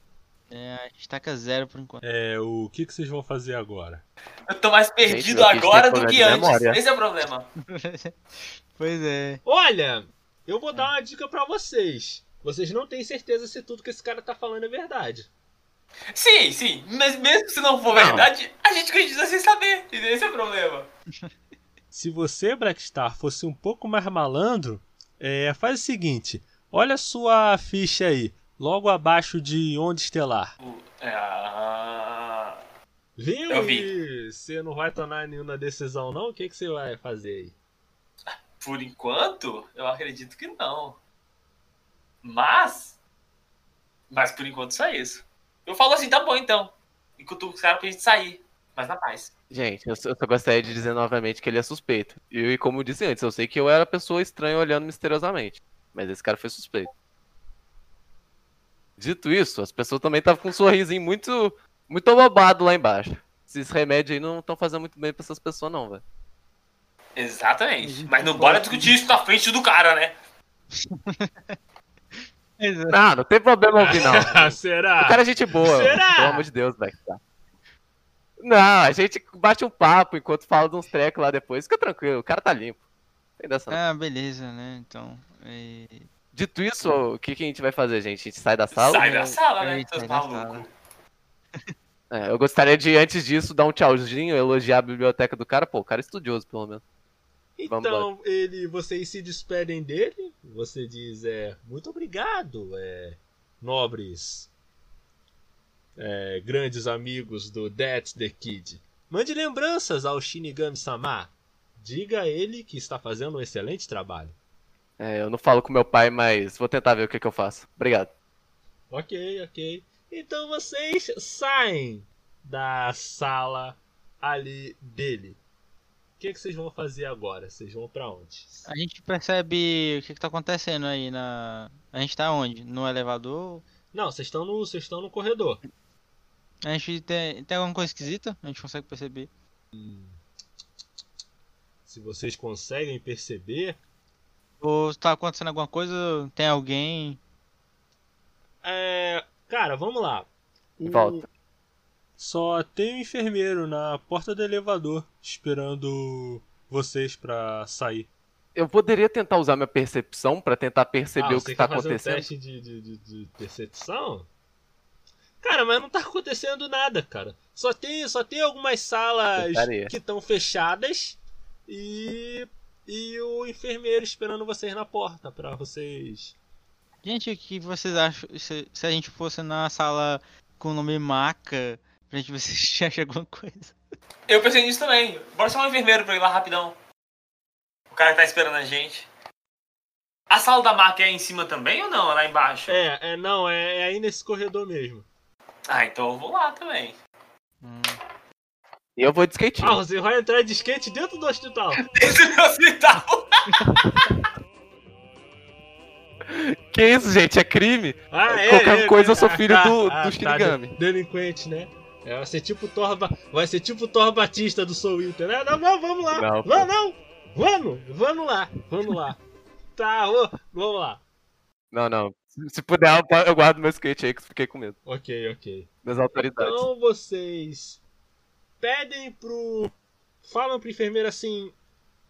É, a gente taca zero por enquanto.
É, o que, que vocês vão fazer agora?
Eu tô mais perdido agora do que antes. Esse é o problema. <laughs>
pois é.
Olha, eu vou dar uma dica pra vocês. Vocês não têm certeza se tudo que esse cara tá falando é verdade.
Sim, sim. Mas mesmo se não for verdade, a gente acredita sem saber. Esse é o problema. <laughs>
Se você, Blackstar, fosse um pouco mais malandro, é, faz o seguinte: olha a sua ficha aí, logo abaixo de Onda Estelar.
É, ah,
Viu?
Eu vi.
E Você não vai tomar nenhuma decisão, não? O que, que você vai fazer aí?
Por enquanto, eu acredito que não. Mas. Mas por enquanto só isso. Eu falo assim, tá bom então. E cutuco os caras pra gente sair. Mas na paz.
Gente, eu só, gostaria de dizer novamente que ele é suspeito. E como eu disse antes, eu sei que eu era a pessoa estranha olhando misteriosamente. Mas esse cara foi suspeito. Dito isso, as pessoas também estavam com um sorrisinho muito, muito abobado lá embaixo. Esses remédios aí não estão fazendo muito bem pra essas pessoas, não, velho.
Exatamente. Mas não bora discutir isso na frente do cara, né? <laughs>
Não, não tem problema ouvir, não. <laughs>
Será?
O cara é gente boa.
Será?
Pelo amor de Deus, velho. Não, a gente bate um papo enquanto fala de uns trecos lá depois. Fica tranquilo, o cara tá limpo. Tem dessa não.
Ah, beleza, né? Então. é,
Dito isso, o que, que a gente vai fazer, gente? A gente sai da sala?
Sai da sala, né?
Eita,
Seus
sai da
malucos.
É, eu gostaria de, antes disso, dar um tchauzinho, elogiar a biblioteca do cara. Pô, o cara é estudioso, pelo menos.
Então, ele, vocês se despedem dele. Você diz, é, muito obrigado, é, nobres, é, grandes amigos do That's the Kid. Mande lembranças ao Shinigami-sama. Diga a ele que está fazendo um excelente trabalho.
É, eu não falo com meu pai, mas vou tentar ver o que, que eu faço. Obrigado.
Ok, ok. Então vocês saem da sala ali dele. O que, que vocês vão fazer agora? Vocês vão pra onde?
A gente percebe o que, que tá acontecendo aí na. A gente tá onde? No elevador?
Não, vocês estão no, vocês estão no corredor.
A gente tem, tem alguma coisa esquisita? A gente consegue perceber.
Se vocês conseguem perceber,
Ou tá acontecendo alguma coisa? Tem alguém?
é, cara, vamos lá. O-
Volta.
Só tem um enfermeiro na porta do elevador esperando vocês pra sair.
Eu poderia tentar usar minha percepção pra tentar perceber
Ah,
o que tá acontecendo.
Um teste de, de, de- de percepção? Cara, mas não tá acontecendo nada, cara. Só tem, só tem algumas salas que estão fechadas e e o enfermeiro esperando vocês na porta pra vocês.
Gente, o que vocês acham se, se a gente fosse na sala com o nome Maca, pra gente ver se <laughs> acha alguma coisa?
Eu pensei nisso também. Bora chamar um enfermeiro pra ir lá rapidão. O cara que tá esperando a gente. A sala da máquina é em cima também ou não? É lá embaixo?
É, é não, é, é aí nesse corredor mesmo.
Ah, então eu vou lá também.
E eu vou de skatinho.
Ah, você vai entrar de skate dentro do hospital. <laughs>
Dentro do hospital.
Que isso, gente? É crime?
Ah, é,
Qualquer
é,
coisa
é,
eu sou
ah,
filho
tá,
do,
ah,
do
tá,
Shinigami.
de- delinquente, né? É, vai ser tipo o Thor, Ba- vai ser tipo Thor Batista do Soul Eater, né? Não, não, vamos lá.
Não, pô.
Não. Vamos, vamos lá, vamos lá. <laughs> Tá, ô, vamos lá.
Não, não. Se- puder, eu- guardo meu skate aí que eu fiquei com medo.
Ok, ok.
Das autoridades.
Então vocês pedem pro. Falam pro enfermeiro assim.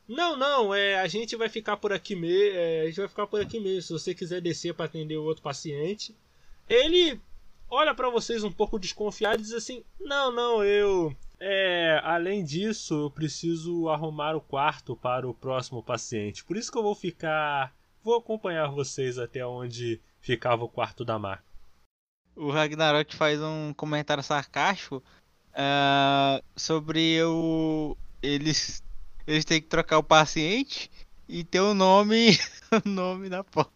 Não, não, é, a gente vai ficar por aqui mesmo. a gente vai ficar por aqui mesmo. Se você quiser descer para atender o outro paciente. Ele olha para vocês um pouco desconfiado e diz assim: Não, não, eu. É, além disso, eu preciso arrumar o quarto para o próximo paciente. Por isso que eu vou ficar. Vou acompanhar vocês até onde ficava o quarto da Mar.
O Ragnarok faz um comentário sarcástico ah, sobre o. Eles. Eles têm que trocar o paciente e ter o nome. <laughs> o nome na porta.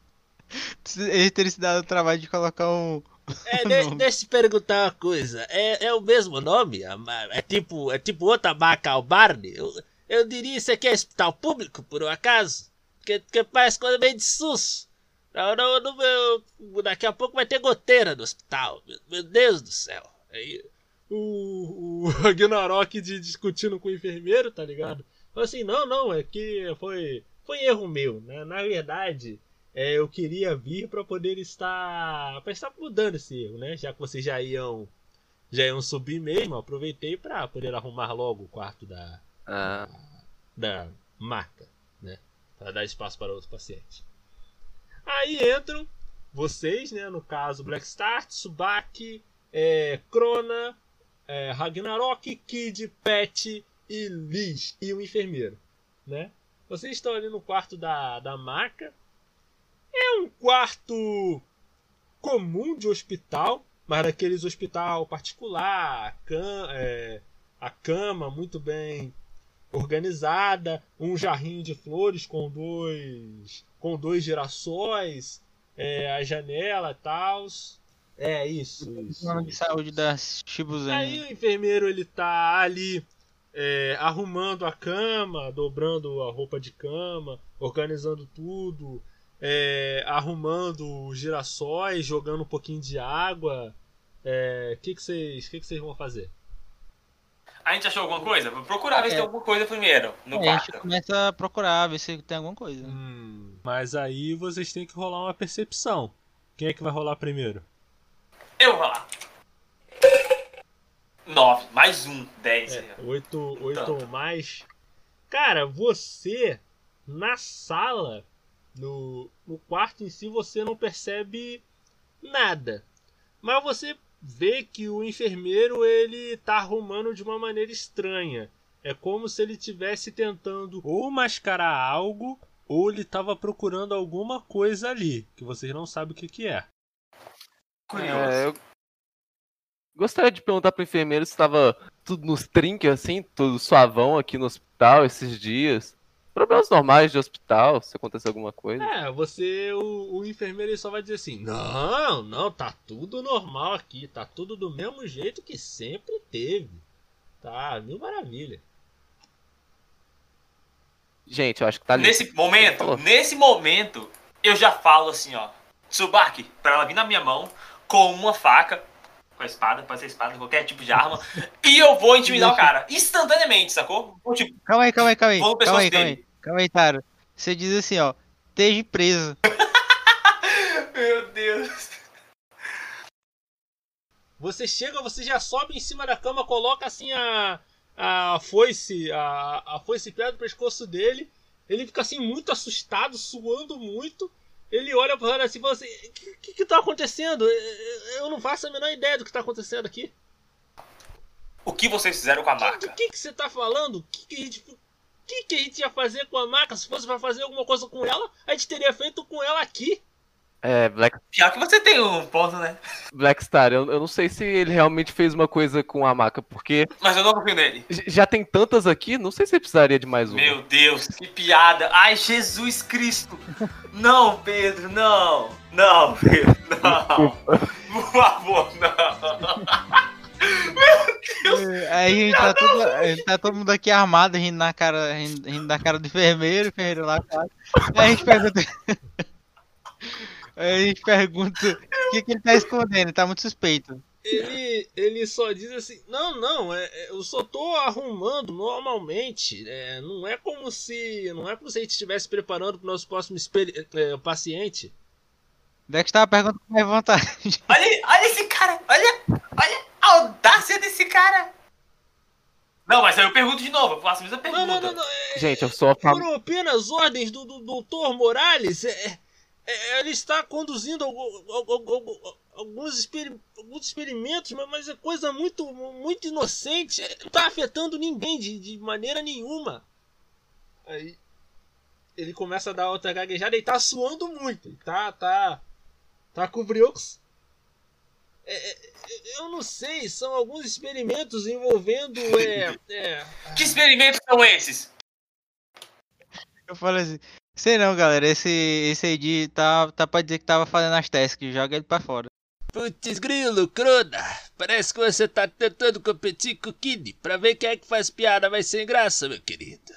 Eles terem se dado o trabalho de colocar um.
É, <laughs> de, deixa eu perguntar uma coisa. É, é o mesmo nome? É tipo, é tipo outra maca ao Barney? Eu, eu diria isso aqui é hospital público, por um acaso? Porque, porque parece coisa meio de SUS. Não, não, não, meu, daqui a pouco vai ter goteira no hospital. Meu, meu Deus do céu. Aí, o, o <laughs> Ragnarok de, discutindo com o enfermeiro, tá ligado? Falou assim, não, não, é que foi, foi erro meu, né? Na verdade, é, eu queria vir para poder estar para estar mudando esse erro, né? Já que vocês já iam já iam subir mesmo, aproveitei para poder arrumar logo o quarto da
Ah,
da marca, né? Para dar espaço para outro paciente. Aí entram vocês, né? No caso, Black Star, Tsubaki, é, Krona, é, Ragnarok, Kid, Pet e Liz e o enfermeiro, né? Vocês estão ali no quarto da, da maca. É um quarto comum de hospital, mas daqueles hospital particular, a, cam, é, a cama muito bem organizada, um jarrinho de flores com dois com dois girassóis, é, a janela e tal. É isso, isso.
Plano de saúde da Shibuzen.
Aí o enfermeiro ele tá ali é, arrumando a cama, dobrando a roupa de cama, organizando tudo, é, arrumando os girassóis, jogando um pouquinho de água. O que, que, vocês, que, que vocês vão fazer?
A gente achou alguma coisa? Vou procurar ver se
É.
tem alguma coisa primeiro no
É, a gente
quarto.
começa a procurar, ver se tem alguma coisa.
Hum, mas aí vocês têm que rolar uma percepção. Quem é que vai rolar primeiro?
Eu vou lá. 9, mais um, 10.
É, oito, oito ou mais. Cara, você na sala, no, no quarto em si, você não percebe nada. Mas você vê que o enfermeiro ele tá arrumando de uma maneira estranha. É como se ele estivesse tentando ou mascarar algo ou ele estava procurando alguma coisa ali que vocês não sabem o que, que é.
é, eu gostaria de perguntar pro enfermeiro se estava tudo nos trinques, assim, tudo suavão aqui no hospital esses dias. Problemas normais de hospital, se acontecer alguma coisa.
É, você, o, o enfermeiro ele só vai dizer assim: Não, não, tá tudo normal aqui, tá tudo do mesmo jeito que sempre teve. Tá, mil maravilha.
Gente, eu acho que tá ali.
Nesse momento, nesse momento, eu já falo assim, ó. Tsubaki, pra ela vir na minha mão, com uma faca, com a espada, pode ser espada, qualquer tipo de arma, e eu vou intimidar o cara. Instantaneamente, sacou? Vou, tipo,
Calma aí, calma aí, calma aí. Calma aí, calma aí. Calma aí, Taro. Você diz assim, ó. Esteja preso. <laughs>
Meu Deus.
Você chega, você já sobe em cima da cama, coloca assim a, a foice, a, a foice perto do pescoço dele. Ele fica assim muito assustado, suando muito. Ele olha pra ela assim e fala assim: O que, que, que tá acontecendo? Eu- Eu não faço a menor ideia do que tá acontecendo aqui.
O que vocês fizeram com a marca?
que, que você tá falando? O que, que a gente. O que, que a gente ia fazer com a maca? Se fosse pra fazer alguma coisa com ela, a gente teria feito com ela aqui.
É, Black,
Pior que você tem um ponto, né?
Black Star, eu, eu não sei se ele realmente fez uma coisa com a maca, porque
Mas eu não confio nele.
já tem tantas aqui, não sei se ele precisaria de mais uma.
Meu Deus, que piada. Ai, Jesus Cristo. Não, Pedro, não. Não, Pedro, não. Por favor, não.
Aí a gente tá, todo, a gente tá todo mundo aqui armado, rindo na cara, rindo, rindo da cara do enfermeiro, enfermeiro lá, cara. Aí a gente pergunta. <laughs> Aí a gente pergunta o que, que ele tá escondendo, ele tá muito suspeito.
Ele, ele só diz assim: Não, não, é, é, eu só tô arrumando normalmente. é, não é como se. Não é como se a gente estivesse preparando pro nosso próximo é, paciente.
Dex tava perguntando com mais vontade. <laughs>
Olha, olha esse cara. Olha, olha a audácia desse cara. Não, mas aí eu pergunto de novo. Eu faço a mesma pergunta.
Não, não, não, não. é-
Gente, eu só falo.
Foram apenas ordens do, do Dr. Morales. É, é, ele está conduzindo algu- algu- algu- algu- alguns, experi- alguns experimentos, mas, é coisa muito, muito inocente. É, Não está afetando ninguém de, de maneira nenhuma. Aí ele começa a dar outra gaguejada e tá suando muito. Tá, tá, tá com. É, é, eu não sei, são alguns experimentos envolvendo. É, é,
Que experimentos são esses?
Eu falei assim, sei não, galera, esse, esse de, tá, tá pra dizer que tava fazendo as tasks, joga ele pra fora.
Putz grilo, Crona, parece que você tá tentando competir com o Kid pra ver quem é que faz piada mais sem graça, meu querido.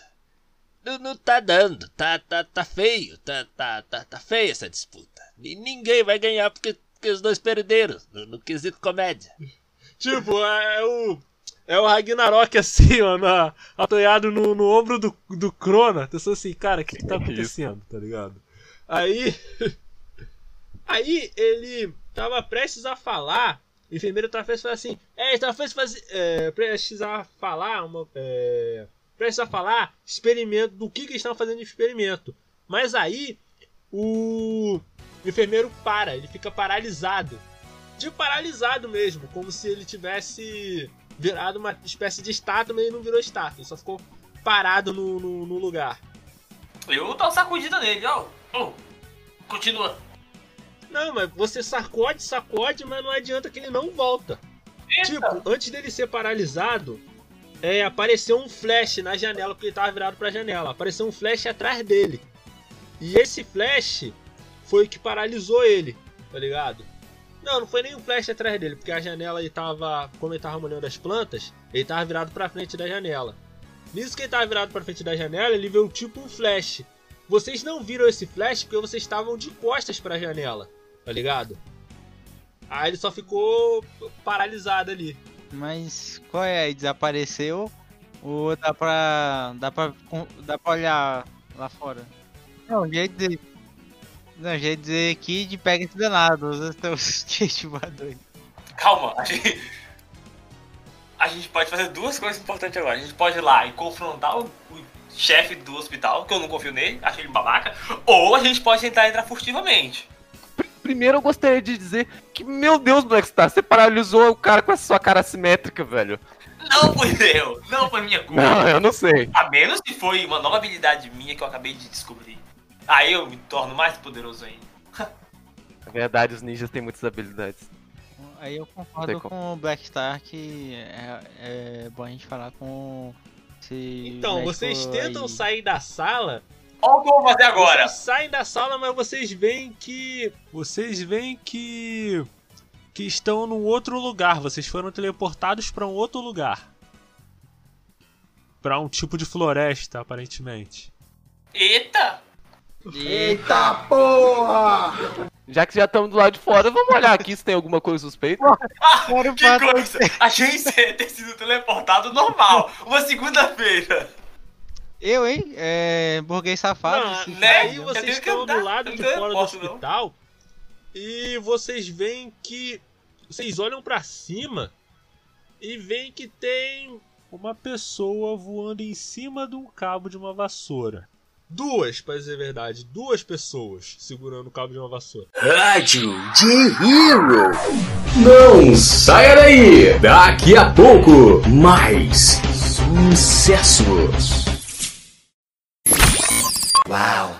Não, não tá dando, tá, tá, tá feio, tá, tá, tá, tá feia essa disputa. E ninguém vai ganhar porque, porque os dois perderam no, no quesito comédia. Tipo, é o. É o Ragnarok <laughs> assim, ó, na, apoiado no, no ombro do, do Crona. Pensou assim, cara, o que, que tá acontecendo, tá ligado? Aí. <laughs> Aí ele tava prestes a falar. O enfermeiro tava prestes a falar assim. É, tava prestes a, fazer, é, prestes a falar. Uma, é, prestes a falar experimento. Do que, que eles estavam fazendo de experimento. Mas aí. O, o enfermeiro para. Ele fica paralisado. De paralisado mesmo. Como se ele tivesse virado uma espécie de estátua, mas ele não virou estátua. Só ficou parado no, no, no lugar.
Eu dou uma sacudida nele, ó. Oh, continua.
Não, mas você sacode, sacode, mas não adianta que ele não volta. Eita. Tipo, antes dele ser paralisado, é, apareceu um flash na janela, porque ele tava virado pra janela. Apareceu um flash atrás dele. E esse flash foi o que paralisou ele, tá ligado? Não, não foi nem um flash atrás dele, porque a janela ele tava. Como ele tava molhando as plantas, ele tava virado pra frente da janela. Nisso que ele tava virado pra frente da janela, ele viu tipo um flash. Vocês não viram esse flash porque vocês estavam de costas pra janela tá ligado? Aí ele só ficou paralisado ali.
Mas qual é aí? Desapareceu? Ou dá pra. dá pra. dá pra olhar lá fora? Não, jeito de. Não, jeito de dizer aqui de pega esse danado, usa seus. <laughs>
Calma, a gente. A gente pode fazer duas coisas importantes agora. A gente pode ir lá e confrontar o, o chefe do hospital, que eu não confio nele, acho ele babaca, ou a gente pode tentar entrar furtivamente
primeiro eu gostaria de dizer que, meu Deus, Blackstar, você paralisou o cara com essa sua cara assimétrica, velho.
Não fui eu, não foi minha culpa.
Não, eu não sei.
A menos que foi uma nova habilidade minha que eu acabei de descobrir. Aí eu me torno mais poderoso ainda.
Na verdade, os ninjas têm muitas habilidades.
Aí eu concordo com o Blackstar que é, é bom a gente falar com
Então, vocês tentam aí. sair da sala
Olha o que eu vou fazer agora.
Vocês saem da sala, mas vocês veem que. Vocês veem que. Que estão num outro lugar. Vocês foram teleportados para um outro lugar. Para um tipo de floresta, aparentemente.
Eita!
Eita porra!
Já que já estamos do lado de fora, vamos olhar aqui se tem alguma coisa suspeita.
Ah, que coisa! A gente <laughs> ter sido teleportado normal. Uma segunda-feira.
Eu, hein? É. Burguês safado.
Não, né? Aí vocês estão do lado de fora do hospital não. e vocês veem que. Vocês olham para cima e veem que tem uma pessoa voando em cima de um cabo de uma vassoura. Duas, para dizer a verdade, duas pessoas segurando o cabo de uma vassoura.
Rádio de Hero! Não saia daí! Daqui a pouco, mais sucessos!
Wow,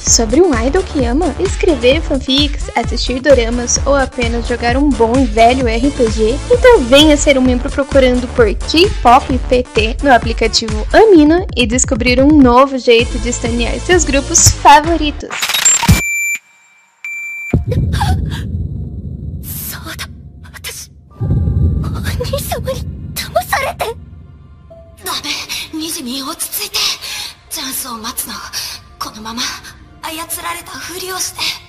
Sobre um idol que ama? Escrever fanfics, assistir doramas ou apenas jogar um bom e velho RPG? Então venha ser um membro procurando por K-Pop PT no aplicativo Amino e descobrir um novo jeito de estanear seus grupos favoritos.
そうだ私お兄様に騙されて
ダメニジミ落ち着いてチャンスを待つの このまま操られたふりをして。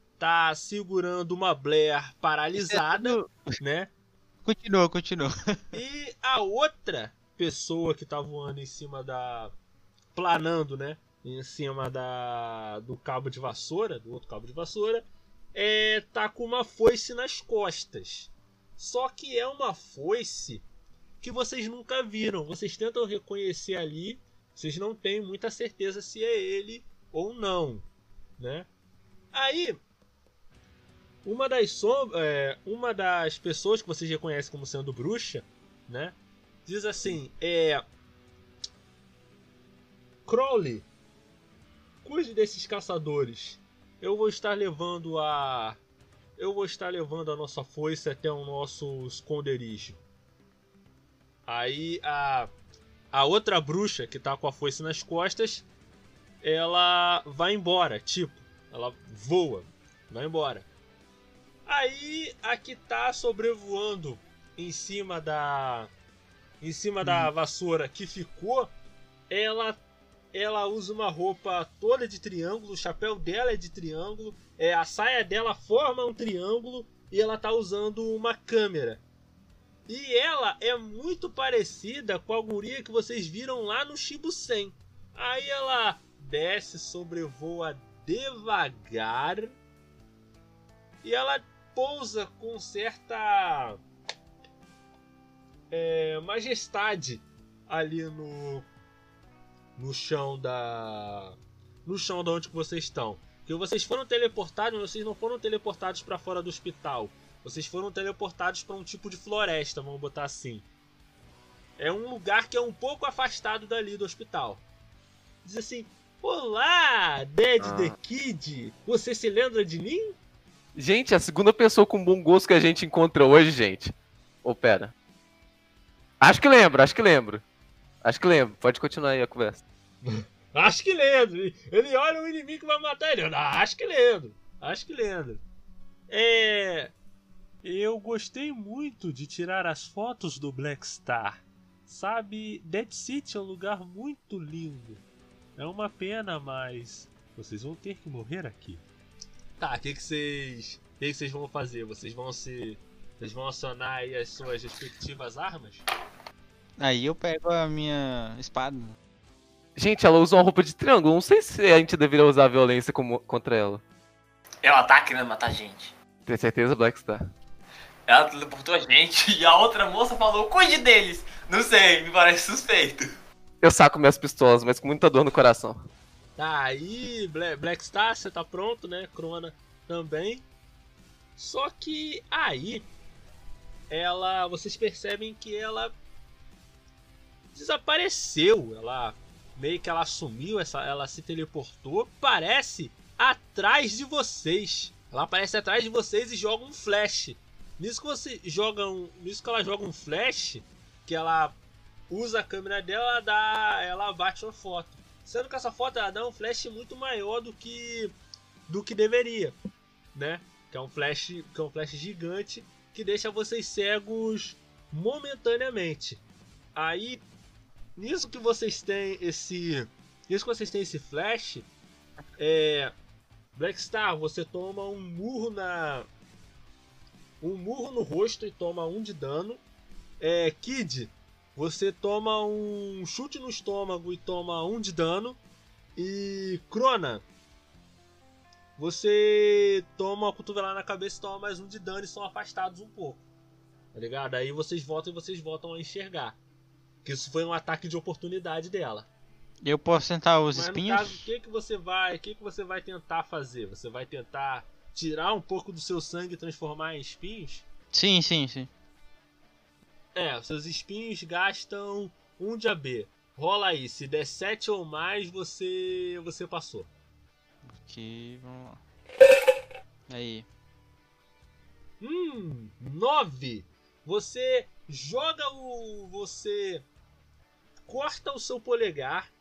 tá segurando uma Blair paralisada, né?
Continua, continua. <laughs>
E a outra pessoa que tá voando em cima da. planando, né? Em cima da. do cabo de vassoura, do outro cabo de vassoura, é. tá com uma foice nas costas. Só que é uma foice que vocês nunca viram. Vocês tentam reconhecer ali, vocês não têm muita certeza se é ele ou não, né? Aí, uma das som é, uma das pessoas que vocês reconhecem como sendo bruxa, né? Diz assim, é Crowley, cuide desses caçadores. Eu vou estar levando a eu vou estar levando a nossa foice até o nosso esconderijo. Aí a a outra bruxa que tá com a foice nas costas, ela vai embora, tipo, ela voa, vai embora. Aí a que tá sobrevoando em cima da em cima da vassoura que ficou, ela ela usa uma roupa toda de triângulo, o chapéu dela é de triângulo, é a saia dela forma um triângulo e ela tá usando uma câmera. E ela é muito parecida com a guria que vocês viram lá no Shibusen. Aí ela desce, sobrevoa devagar e ela pousa com certa é, majestade ali no no chão da no chão da onde vocês estão. Que vocês foram teleportados, mas vocês não foram teleportados para fora do hospital. Vocês foram teleportados para um tipo de floresta, vamos botar assim. É um lugar que é um pouco afastado dali do hospital. Diz assim: Olá, Dead
Ah.
the Kid! Você se lembra de mim?
Gente, a segunda pessoa com bom gosto que a gente encontra hoje, gente. Ô, pera. Acho que lembro, acho que lembro. Acho que lembro. Pode continuar aí a conversa. <laughs>
Acho que lembro. Ele olha o inimigo que vai matar ele. Ah, acho que lembro. Acho que lembro. É.
Eu gostei muito de tirar as fotos do Black Star. Sabe, Dead City é um lugar muito lindo. É uma pena, mas vocês vão ter que morrer aqui.
Tá, o que que vocês. O que que vocês vão fazer? Vocês vão se. Vocês vão acionar aí as suas respectivas armas?
Aí eu pego a minha espada.
Gente, ela usa uma roupa de triângulo. Não sei se a gente deveria usar violência como- contra ela.
Ela tá querendo matar a gente.
Tem certeza, Blackstar?
Ela teleportou a gente <laughs> e a outra moça falou, cuide deles. Não sei, me parece suspeito.
Eu saco minhas pistolas, mas com muita dor no coração.
Tá, aí Bla- Black Star, você tá pronto, né? Crona também. Só que aí ela, vocês percebem que ela desapareceu. Ela meio que ela sumiu, essa, ela se teleportou. Parece atrás de vocês. Ela aparece atrás de vocês e joga um flash. Nisso que você joga um, nisso que ela joga um flash, que ela usa a câmera dela, ela dá, ela bate uma foto. Sendo que essa foto dá um flash muito maior do que do que deveria, né? Que é um flash, que é um flash gigante que deixa vocês cegos momentaneamente. Aí nisso que vocês têm esse, nisso que vocês têm esse flash, é Black Star, você toma um murro na um murro no rosto e toma um de dano. É, Kid, você toma um chute no estômago e toma um de dano. E Crona, você toma uma cotovelada na cabeça e toma mais um de dano e são afastados um pouco. Tá ligado? Aí vocês voltam e vocês voltam a enxergar. Que isso foi um ataque de oportunidade dela.
Eu posso tentar os
Mas
espinhos?
no caso, o que que você vai, o que que você vai tentar fazer? Você vai tentar tirar um pouco do seu sangue e transformar em espinhos?
Sim, sim, sim.
É, seus espinhos gastam 1 de AB. Rola aí, se der 7 ou mais, você você passou.
Aqui, vamos lá. Aí.
Hum, 9. Você joga o você corta o seu polegar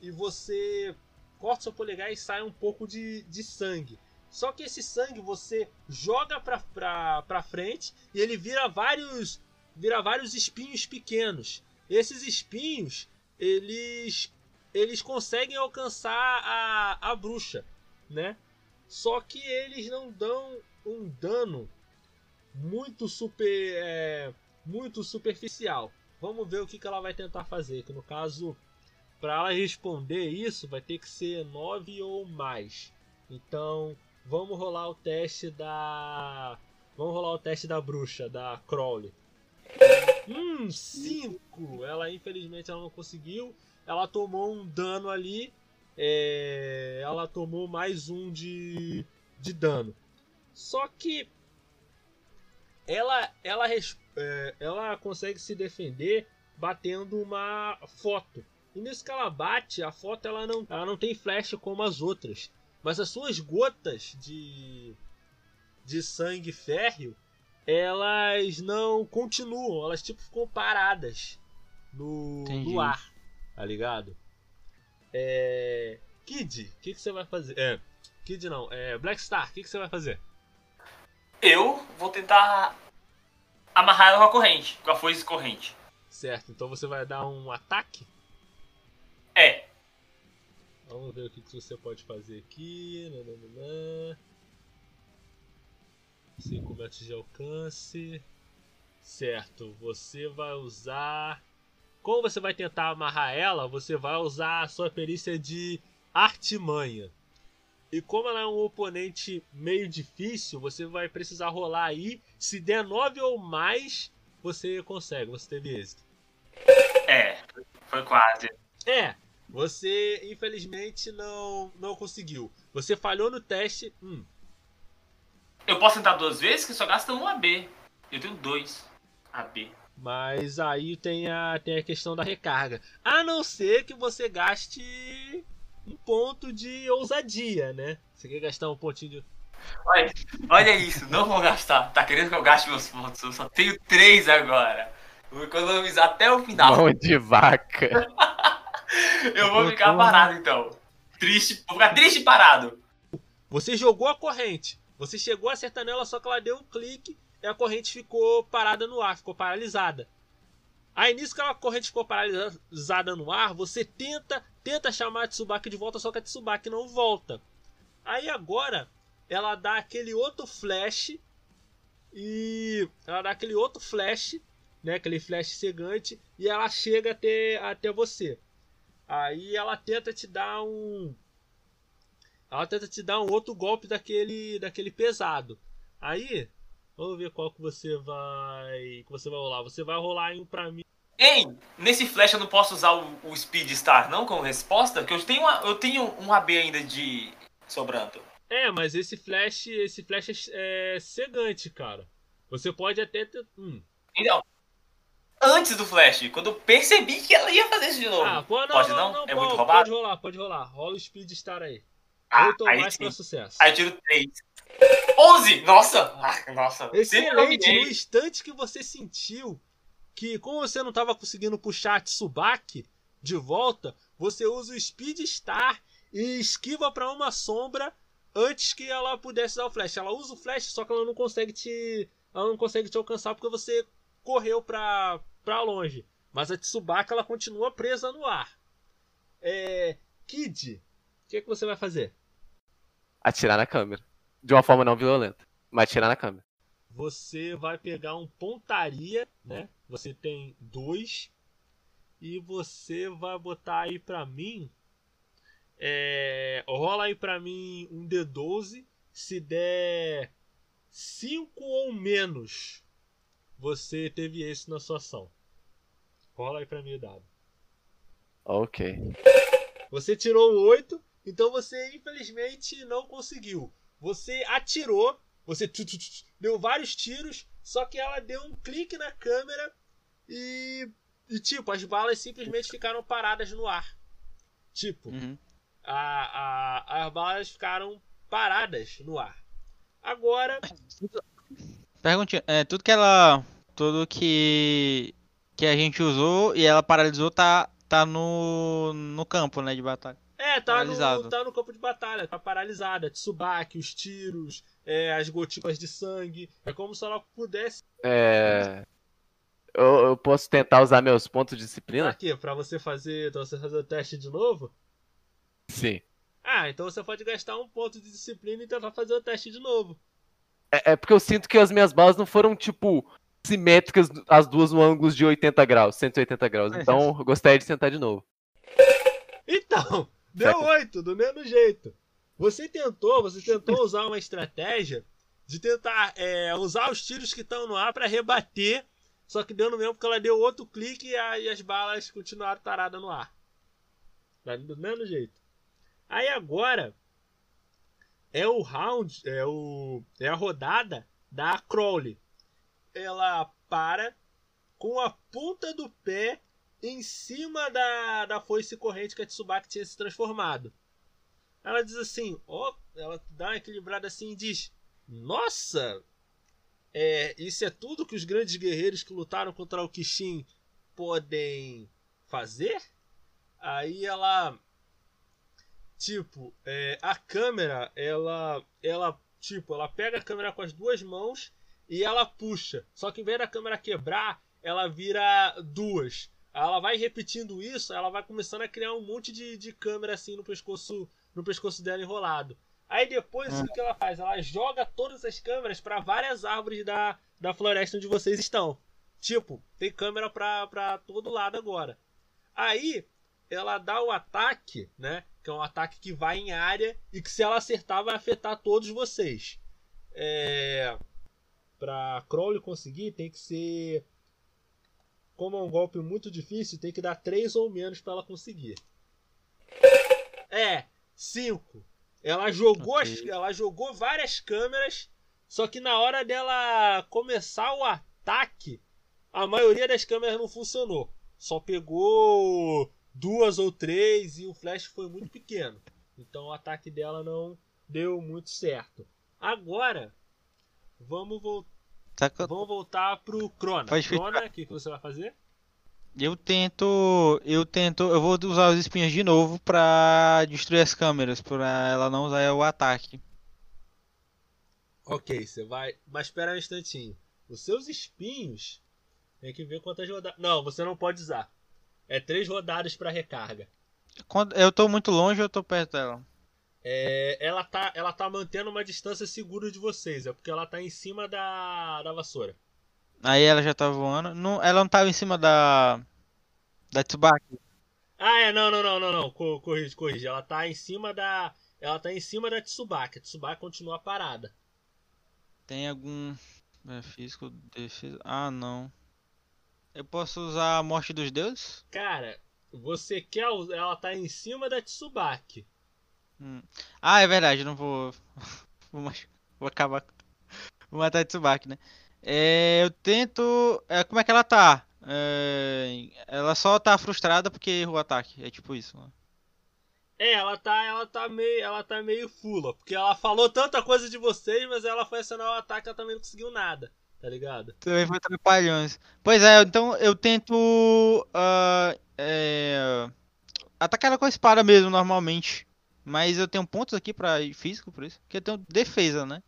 e você corta o seu polegar e sai um pouco de, de sangue. Só que esse sangue você joga pra, pra, pra frente e ele vira vários vira vários espinhos pequenos. Esses espinhos, eles eles conseguem alcançar a, a bruxa, né? Só que eles não dão um dano muito super. é, muito superficial. Vamos ver o que, que ela vai tentar fazer. Que no caso, para ela responder isso, vai ter que ser 9 ou mais. Então, vamos rolar o teste da. Vamos rolar o teste da bruxa, da Crowley. Hum, 5! Ela infelizmente ela não conseguiu. Ela tomou um dano ali. é, Ela tomou mais um de, de dano. Só que ela, ela, é, ela consegue se defender batendo uma foto. E nisso que ela bate, a foto ela não, ela não tem flash como as outras. Mas as suas gotas de, de sangue férreo, elas não continuam. Elas tipo ficam paradas no, no ar. Tá ligado? É, Kid, o que, que você vai fazer? É, Kid não, é Black Star, o que, que você vai fazer?
Eu vou tentar amarrar ela com a corrente, com a foice corrente.
Certo, então você vai dar um ataque?
É.
Vamos ver o que, que você pode fazer aqui. Nananana. 5 metros de alcance. Certo, você vai usar. Como você vai tentar amarrar ela, você vai usar a sua perícia de artimanha. E como ela é um oponente meio difícil, você vai precisar rolar aí. Se der 9 ou mais, você consegue, você teve êxito.
É, foi quase.
É, você infelizmente não, não conseguiu. Você falhou no teste. Hum,
Eu posso tentar duas vezes, que só gasta um AB. Eu tenho dois AB.
mas aí tem a, tem a questão da recarga. A não ser que você gaste um ponto de ousadia, né? Você quer gastar um pontinho de.
Olha, olha isso, não vou gastar. Tá querendo que eu gaste meus pontos? Eu só tenho três agora. Vou economizar até o final.
Mão de vaca. <laughs>
Eu vou ficar parado então. Triste, vou ficar triste e parado.
Você jogou a corrente. Você chegou a acertar nela, só que ela deu um clique e a corrente ficou parada no ar, ficou paralisada. Aí nisso que a corrente ficou paralisada no ar, você tenta, tenta chamar a Tsubaki de volta, só que a Tsubaki não volta. Aí agora ela dá aquele outro flash e ela dá aquele outro flash, né, aquele flash cegante e ela chega até até você. Aí ela tenta te dar um ela tenta te dar um outro golpe daquele daquele pesado. Aí, vamos ver qual que você vai que você vai rolar. Você vai rolar em um pra mim.
Ei, nesse flash eu não posso usar o, o Speed Star não como resposta? Porque eu tenho, uma- eu tenho um AB ainda de sobrando.
É, mas esse flash, esse flash é, é cegante, cara. Você pode até ter, hum.
Então, antes do flash, quando eu percebi que ela ia fazer isso de novo.
Ah, pô, não,
pode
não,
não?
não,
é
pode,
muito roubado?
Pode rolar, pode rolar. Rola o Speed Star aí.
Ah,
Oito ou
aí
mais
sim.
pra sucesso.
Aí eu tiro 3. 11! Nossa! Ah, nossa.
Excelente! No instante que você sentiu que, como você não estava conseguindo puxar a Tsubaki de volta, você usa o Speed Star e esquiva para uma sombra antes que ela pudesse dar o flash. Ela usa o flash, só que ela não consegue te, ela não consegue te alcançar porque você correu para para longe. Mas a Tsubaki ela continua presa no ar. É, Kid, o que, que você vai fazer?
Atirar na câmera. De uma forma não violenta. Mas atirar na câmera.
você vai pegar um pontaria, né? Você tem dois e você vai botar aí pra mim, é, rola aí pra mim um D12. Se der 5 ou menos, você teve esse na sua ação. Rola aí pra mim o dado.
Ok.
Você tirou um 8, então você infelizmente não conseguiu. Você atirou, você deu vários tiros, só que ela deu um clique na câmera e, e tipo, as balas simplesmente ficaram paradas no ar. Tipo, a, a, as balas ficaram paradas no ar. Agora,
Perguntinha, é, tudo que ela. Tudo que. Que a gente usou e ela paralisou tá, tá no, no campo, né, de batalha.
É, tá no, tá no campo de batalha, tá paralisada. Tsubaki, os tiros, é, as gotículas de sangue. É como se ela pudesse
É. Eu, eu posso tentar usar meus pontos de disciplina?
quê? Pra você fazer, pra você fazer o teste de novo?
Sim.
Ah, então você pode gastar um ponto de disciplina e tentar fazer o teste de novo.
É, é porque eu sinto que as minhas balas não foram, tipo, simétricas, as duas no ângulo de 80 graus, 180 graus. Então, eu gostaria de tentar de novo.
Então, deu. 8, do mesmo jeito. Você tentou, você tentou usar uma estratégia de tentar é, usar os tiros que estão no ar pra rebater, só que deu no mesmo porque ela deu outro clique e, a- e as balas continuaram taradas no ar. Tá Do mesmo jeito. Aí agora é o round, é o é a rodada da Crowley. Ela para com a ponta do pé em cima da, da foice corrente que a Tsubaki tinha se transformado. Ela diz assim, ó, ela dá uma equilibrada assim e diz: Nossa, é, isso é tudo que os grandes guerreiros que lutaram contra o Kishin podem fazer? Aí ela, tipo, é, a câmera, ela, ela, tipo, ela pega a câmera com as duas mãos e ela puxa. Só que em vez da câmera quebrar, ela vira duas. Ela vai repetindo isso, ela vai começando a criar um monte de, de câmera assim no pescoço, no pescoço dela enrolado. Aí depois o que ela faz? Ela joga todas as câmeras para várias árvores da, da floresta onde vocês estão. Tipo, tem câmera pra, pra todo lado agora. Aí ela dá o ataque, né? Que é um ataque que vai em área e que se ela acertar vai afetar todos vocês. É... Pra Crowley conseguir tem que ser como é um golpe muito difícil, tem que dar 3 ou menos pra ela conseguir. É, 5. Ela jogou, as- ela jogou várias câmeras, só que na hora dela começar o ataque, a maioria das câmeras não funcionou. Só pegou duas ou três e o flash foi muito pequeno. Então o ataque dela não deu muito certo. Agora, vamos voltar.
Tá que
Vamos voltar pro Crona.
Pode.
Crona, o que, que você vai fazer?
Eu tento. Eu tento. Eu vou usar os espinhos de novo pra destruir as câmeras, pra ela não usar o ataque.
Ok, você vai. Mas espera um instantinho. Os seus espinhos. Tem que ver quantas rodadas. Não, você não pode usar. É três rodadas pra recarga.
Quando eu tô muito longe, eu tô perto dela.
É, ela, tá, ela tá mantendo uma distância segura de vocês. É porque ela tá em cima da, da vassoura.
Aí ela já tá voando. Não, ela não tava em cima da. Da Tsubaki.
Ah, é, não, não, não, não, não. Co- Corrige, corrige. Ela tá em cima da. Ela tá em cima da Tsubaki. A Tsubaki continua parada.
Tem algum. É, físico, defesa. Ah, não. Eu posso usar a morte dos deuses?
Cara, você quer. Ela tá em cima da Tsubaki.
Hum. Ah, é verdade, não vou. <laughs> vou, mach- vou acabar. Vou matar a Tsubaki, né? É, eu tento. é, como é que ela tá? É, ela só tá frustrada porque errou o ataque. É tipo isso. né?
É, ela tá, ela tá meio, ela tá meio fula, porque ela falou tanta coisa de vocês, mas ela foi acionar o ataque, ela também não conseguiu nada, tá ligado?
Também foi trapalhões. Pois é, então eu tento. ah, é, atacar ela com a espada mesmo, normalmente. Mas eu tenho pontos aqui pra físico por isso. Porque eu tenho defesa, né?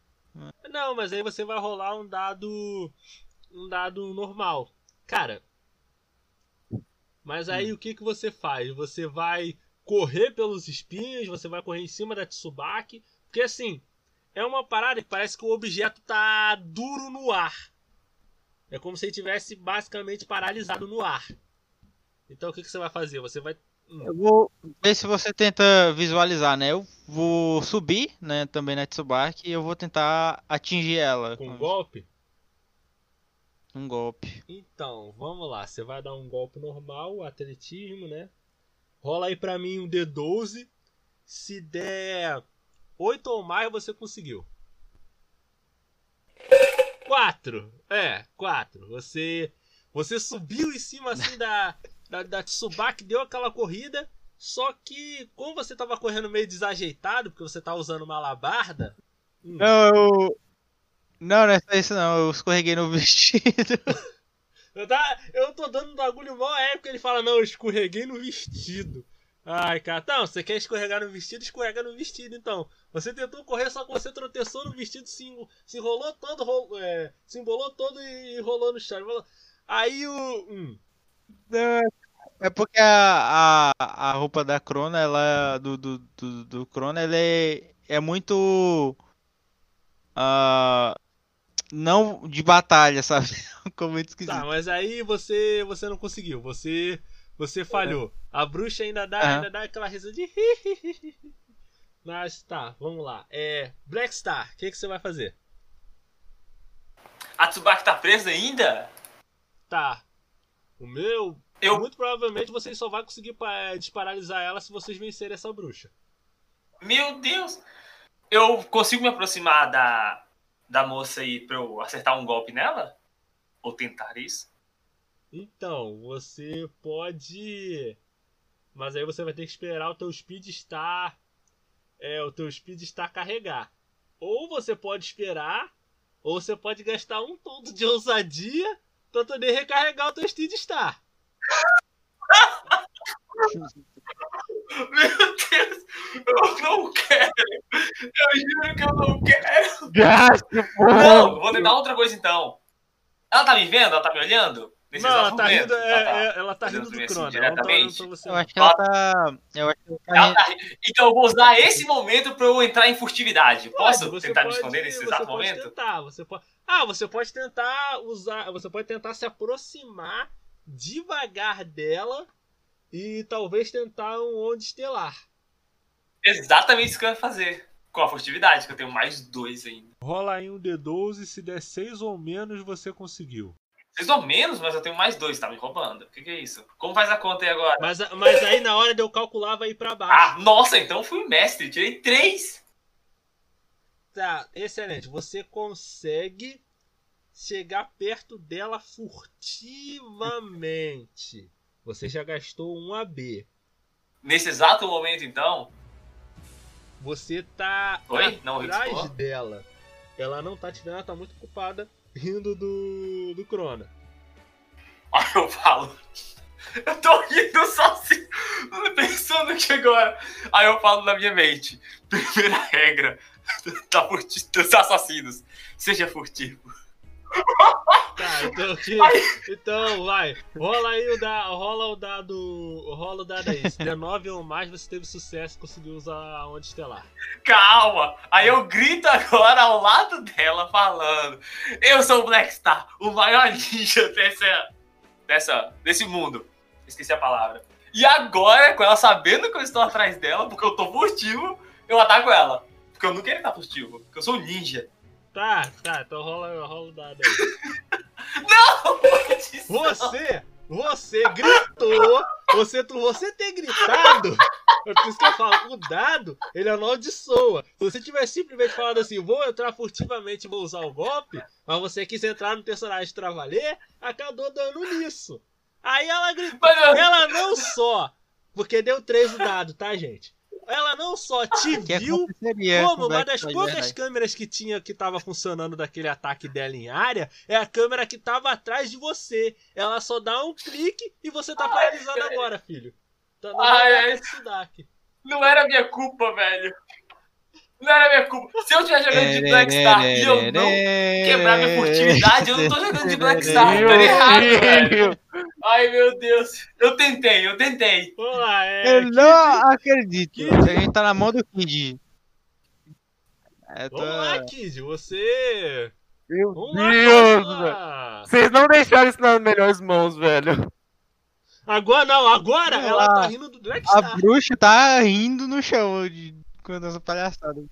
Não, mas aí você vai rolar um dado, um dado normal, cara. Mas aí o que que você faz? Você vai correr pelos espinhos, você vai correr em cima da Tsubaki, porque assim é uma parada que parece que o objeto tá duro no ar. É como se ele tivesse basicamente paralisado no ar. Então o que, que você vai fazer? Você vai.
Eu vou ver se você tenta visualizar, né? Eu vou subir, né? Também na Tsubaki e eu vou tentar atingir ela.
Com um golpe?
Um golpe.
Então, vamos lá. Você vai dar um golpe normal, atletismo, né? Rola aí pra mim um D12. Se der 8 ou mais, você conseguiu. 4. É, 4. Você você subiu em cima assim da da, da Tsubaki, deu aquela corrida, só que como você tava correndo meio desajeitado, porque você tá usando uma alabarda, hum,
Não, eu. Não, não é só isso não. Eu escorreguei no <laughs> vestido.
Eu, tá, eu tô dando um bagulho mó época, ele fala, não, eu escorreguei no vestido. Ai, cara, não, você quer escorregar no vestido, escorrega no vestido, então. Você tentou correr, só que você tropeçou no vestido, se, se enrolou todo, ro- é, se embolou todo e rolou no chão. Aí o... Hum,
Não, É porque a, a, a roupa da Crona, ela. Do, do, do, do Crona, ela é, é muito. ah, não de batalha, <laughs> sabe? Ficou muito esquisito.
Tá, mas aí você você não conseguiu. Você você falhou. A bruxa ainda dá,
Aham.
ainda dá aquela risada de Mas tá, vamos lá. É, Black Star, o que, que você vai fazer?
A Tsubaki tá presa ainda?
Tá. O meu.
Eu-
Muito provavelmente vocês só vão conseguir pa- desparalisar ela se vocês vencerem essa bruxa.
Meu Deus! Eu consigo me aproximar da, da moça aí pra eu acertar um golpe nela? Ou tentar isso?
Então, você pode. Mas aí você vai ter que esperar o teu speed estar. É, o teu speed estar carregar. Ou você pode esperar, ou você pode gastar um ponto de ousadia pra poder recarregar o teu speed star.
Meu Deus! Eu não quero! Eu juro que eu não quero!
Gaste,
Não, vou tentar outra coisa então. Ela tá me vendo? Ela tá me olhando? Nesse
Não, ela tá rindo, é,
Ela tá
é, ela tá rindo do
assim,
Crona. Tá
diretamente?
Eu acho que ela tá. Eu acho que ela tá.
Ela tá Então eu vou usar esse momento pra eu entrar em furtividade. Posso
Pode,
tentar me
pode-
esconder nesse exato
pode
momento?
Tentar, você pode... Ah, você pode tentar usar. Você pode tentar se aproximar devagar dela e talvez tentar um onde estelar.
Exatamente isso que eu ia fazer. Com a furtividade, que eu tenho mais dois ainda.
Rola aí um D12, se der 6 ou menos, você conseguiu.
Vocês ou menos, mas eu tenho mais dois, tá me roubando. O que, que é isso? Como faz a conta aí agora?
Mas, mas aí na hora de eu calcular vai ir pra baixo.
Ah, nossa, então eu fui mestre, tirei três.
Tá, excelente. Você consegue chegar perto dela furtivamente. Você já gastou um AB.
Nesse exato momento, então.
Você tá
Oi? Não,
atrás
riscou?
dela. Ela não tá te vendo, ela tá muito ocupada rindo do, do Crona.
Aí eu falo. Eu tô rindo sozinho, pensando aqui agora. Aí eu falo na minha mente. Primeira regra da <laughs> furti- dos assassinos. Seja furtivo.
Tá, então, <laughs> então vai. Rola aí o da, rola o dado, rola o dado aí. Se der 9 ou mais, você teve sucesso e conseguiu usar a onda estelar.
Calma! Aí eu grito agora ao lado dela falando: Eu sou o Black Star, o maior ninja dessa, dessa, desse mundo. Esqueci a palavra. E agora, com ela sabendo que eu estou atrás dela, porque eu tô furtivo, eu ataco ela. Porque eu não quero estar furtivo, porque eu sou um ninja.
Tá, tá, então rola, rola o dado aí. <laughs>
Não!
Você, você gritou, você, você ter gritado, é por isso que eu falo, o dado, ele amaldiçoa. Se você tivesse simplesmente falado assim, vou entrar furtivamente e vou usar o golpe, mas você quis entrar no personagem Travalher, acabou dando nisso. Aí ela gritou, ela não só, porque deu 3 o dado, tá, gente? Ela não só te
que
viu, como
com
uma das
de
poucas
verdade.
câmeras que tinha que tava funcionando daquele ataque dela em área é a câmera que tava atrás de você. Ela só dá um clique e você tá paralisado agora, filho. Tá no
Ai, ai.
Sudak.
Não era minha culpa, velho. Não era minha culpa. Se eu estiver jogando de Black Star e eu não quebrar minha furtividade, eu não tô jogando de Black Star, tá errado, velho. Ai, meu Deus. Eu tentei, eu tentei.
É.
Eu não acredito. A gente tá na mão do Kid. Tô...
Vamos lá, Kid, você.
Meu
Vamos lá,
Deus, velho. Vocês não deixaram isso nas melhores mãos, velho.
Agora não, agora ela tá rindo do Black
A bruxa tá rindo no chão de... quando essa palhaçada.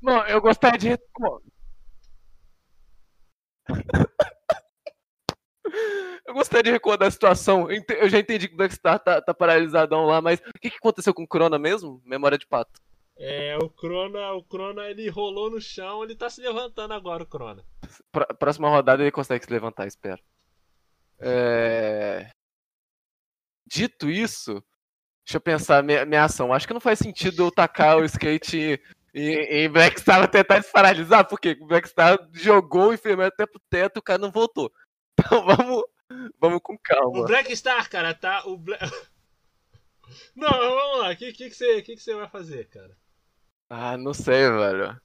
Não, eu gostaria de. <laughs> Eu gostaria de recordar a situação. Eu já entendi que o Blackstar tá, tá paralisadão lá, mas o que, que aconteceu com o Crona mesmo? Memória de pato.
É, o Crona, o Crona ele rolou no chão, ele tá se levantando agora, o Crona.
Pró- Próxima rodada ele consegue se levantar, espero. É... Dito isso, deixa eu pensar minha, minha ação. Acho que não faz sentido eu tacar o skate em, em Blackstar pra <laughs> tentar desparalisar, porque o Blackstar jogou o enfermeiro até pro teto e o cara não voltou. <laughs> Então vamos, vamos com
O
calma.
Black Star, cara, tá. O Bla... <laughs> Não, vamos lá. O que, que, que, você, que, que você vai fazer, cara?
Ah, não sei, velho.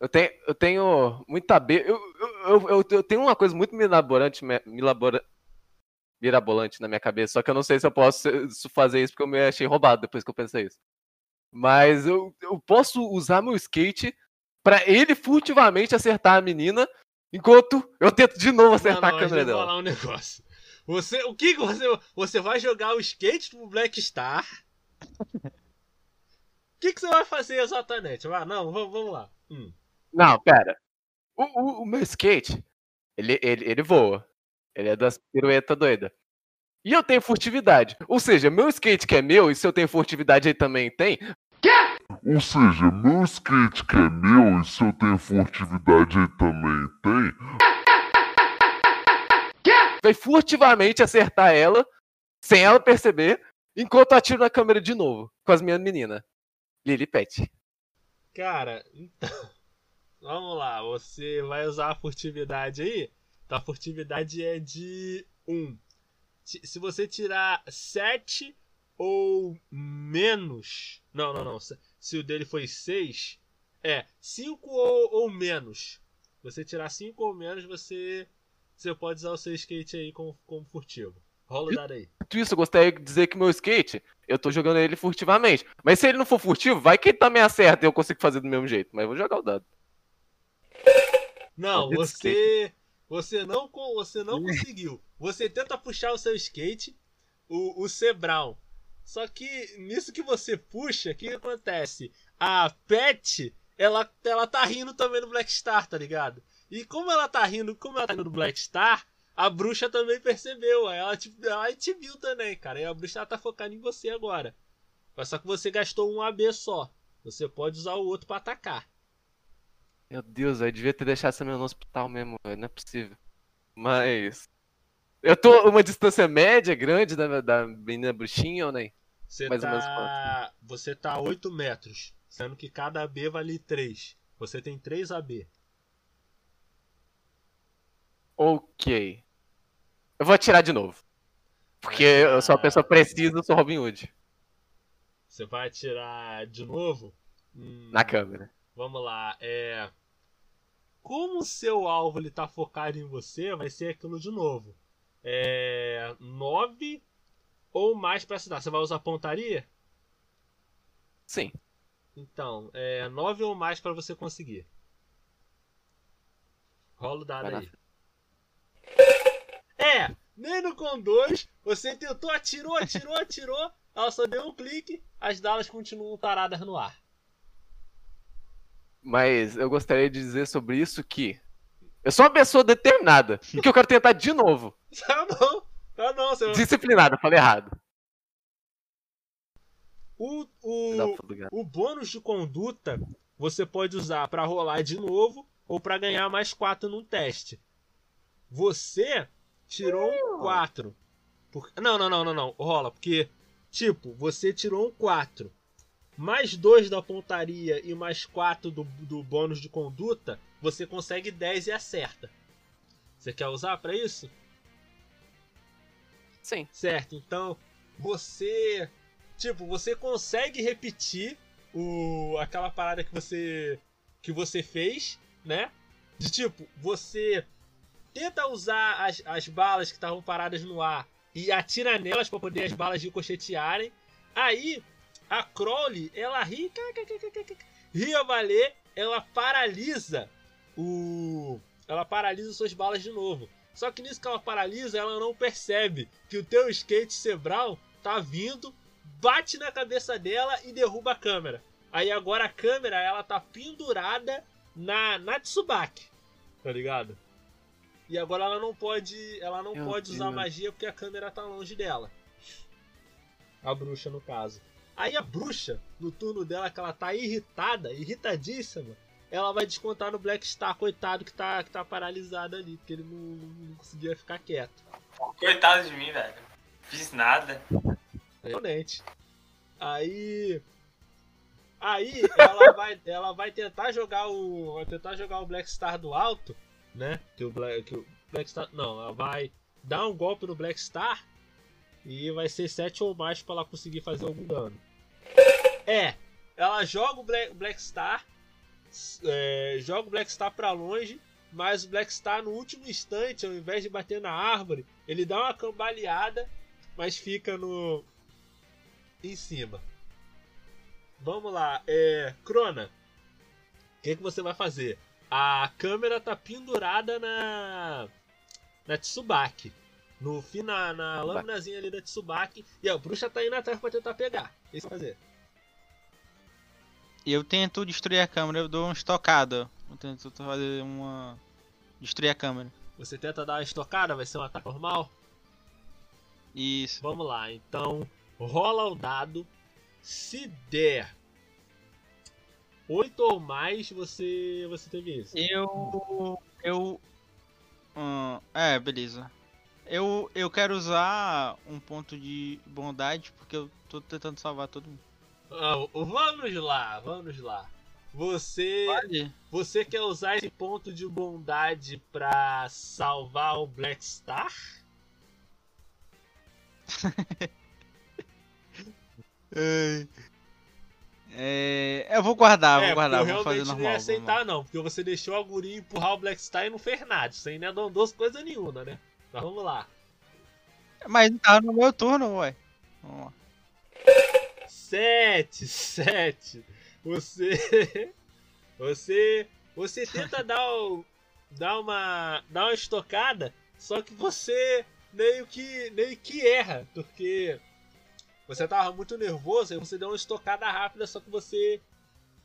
Eu tenho, eu tenho muita B. Eu, eu, eu, eu- tenho uma coisa muito milaborante, me- milabora- mirabolante na minha cabeça. Só que eu não sei se eu posso fazer isso porque eu me achei roubado depois que eu pensei isso. Mas eu, eu posso usar meu skate pra ele furtivamente acertar a menina, enquanto eu tento de novo acertar
não,
a câmera dela.
falar um negócio. Você, o que que você, você vai jogar o skate pro Black Star? O que que você vai fazer exatamente? Ah, não, vamos, vamos lá. Hum.
Não, pera. O, o- o meu skate, ele, ele, ele voa. Ele é das piruetas doida. E eu tenho furtividade. Ou seja, meu skate que é meu, e se eu tenho furtividade ele também tem.
Ou seja, meu skate que é meu e se eu tenho furtividade ele também tem.
Vai furtivamente acertar ela, sem ela perceber, enquanto eu atiro na câmera de novo, com as minhas meninas. Lily Pet.
Cara, então. <laughs> Vamos lá, você vai usar a furtividade aí? Então a furtividade é de 1. Se você tirar 7 ou menos. Não, não, não. Se, o dele foi 6. É, 5 ou, ou menos. Você tirar 5 ou menos, você. Você pode usar o seu skate aí como, como furtivo. Rola o dado aí.
Isso, eu gostaria de dizer que meu skate, eu tô jogando ele furtivamente. Mas se ele não for furtivo, vai que ele também acerta e eu consigo fazer do mesmo jeito. Mas eu vou jogar o dado.
Não, você. Você não, você não conseguiu. Você tenta puxar o seu skate, o, o Brown. Só que nisso que você puxa, o que, que acontece? A Pet, ela, ela tá rindo também no Black Star, tá ligado? E como ela tá rindo, como ela tá rindo no Black Star, a bruxa também percebeu. Ela te, ela te viu também, cara. E a bruxa tá focando em você agora. Mas só que você gastou um AB só. Você pode usar o outro pra atacar.
Meu Deus, eu devia ter deixado essa menina no hospital mesmo, velho, não é possível. Mas. Eu tô uma distância média, grande da, da menina bruxinha ou nem?
Você
Mais ou menos
tá. Você tá a 8 metros. Sendo que cada AB vale 3. Você tem 3 AB.
Ok. Eu vou atirar de novo. Porque eu sou uma pessoa precisa, eu sou Robin Hood.
Você vai atirar de novo? Hum,
Na câmera.
Vamos lá. É. Como o seu alvo ele tá focado em você, vai ser aquilo de novo. É. 9 ou mais pra acertar. Você vai usar pontaria?
Sim.
Então, é 9 ou mais pra você conseguir. Rola o dado
Vai
aí. É, nem no com 2, você tentou, atirou, atirou, atirou, ela só deu um clique, as dalas continuam taradas no ar.
Mas eu gostaria de dizer sobre isso que. Eu sou uma pessoa determinada. Que eu quero tentar de novo. <laughs>
Tá não, tá não, você
Disciplinada, falei errado.
O, o, o bônus de conduta você pode usar pra rolar de novo ou pra ganhar mais 4 num teste. Você tirou um 4. Por... Não, não, não, não, não. Rola, porque, tipo, você tirou um 4. Mais 2 da pontaria e mais 4 do, do bônus de conduta, você consegue 10 e acerta. Você quer usar pra isso?
Sim.
Certo, então você. Tipo, você consegue repetir o aquela parada que você que você fez, né? De tipo, você tenta usar as, as balas que estavam paradas no ar e atira nelas para poder as balas ricochetearem. Aí a Crowley, ela ri, ri a valer, ela paralisa o ela paralisa suas balas de novo. Só que nisso que ela paralisa, ela não percebe que o teu skate Sebral tá vindo, bate na cabeça dela e derruba a câmera. Aí agora a câmera ela tá pendurada na, na Tsubaki, tá ligado? E agora ela não pode, ela não
Meu
pode usar magia porque a câmera tá longe dela. A bruxa no caso. Aí a bruxa, no turno dela que ela tá irritada, irritadíssima, ela vai descontar no Black Star, coitado que tá, que tá paralisado ali, porque ele não, não conseguia ficar quieto.
Coitado de mim, velho. Fiz nada.
Realmente. Aí. Aí ela <laughs> vai, ela vai tentar jogar o. Vai tentar jogar o Black Star do alto, né? Que o Black, que o Black Star. Não, ela vai dar um golpe no Black Star e vai ser 7 ou mais pra ela conseguir fazer algum dano. É, ela joga o Black, Black Star, é, joga o Black Star pra longe mas o Black Star no último instante, ao invés de bater na árvore, ele dá uma cambaleada, mas fica no em cima. Vamos lá, é, Crona. O que, que você vai fazer? A câmera tá pendurada na na Tsubaki. No fim, na, na lâminazinha ali da Tsubaki. E a bruxa tá indo atrás pra tentar pegar. O que você vai fazer?
Eu tento destruir a câmera, eu dou uma estocada. Eu tento fazer uma. destruir a câmera.
Você tenta dar uma estocada, vai ser um ataque normal?
Isso.
Vamos lá, então rola o dado. Se der 8 ou mais, você você teve isso.
Eu. Eu. Hum, é, beleza. Eu, eu quero usar um ponto de bondade porque eu tô tentando salvar todo mundo.
Ah, vamos lá, vamos lá. Você você quer usar esse ponto de bondade pra salvar o Black Star? <laughs>
É, eu vou guardar,
é,
vou guardar, vou fazer normal.
não ia aceitar não, porque você deixou a guria empurrar o Black Star e não fez nada. Isso aí não é dondoso coisa nenhuma, né? Mas vamos lá.
Mas tá no meu turno, ué. Vamos lá.
7, 7. Você. <laughs> Você. Você tenta <laughs> dar, o, dar uma. dar uma estocada, só que você meio que. meio que erra, porque você tava muito nervoso, aí você deu uma estocada rápida, só que você.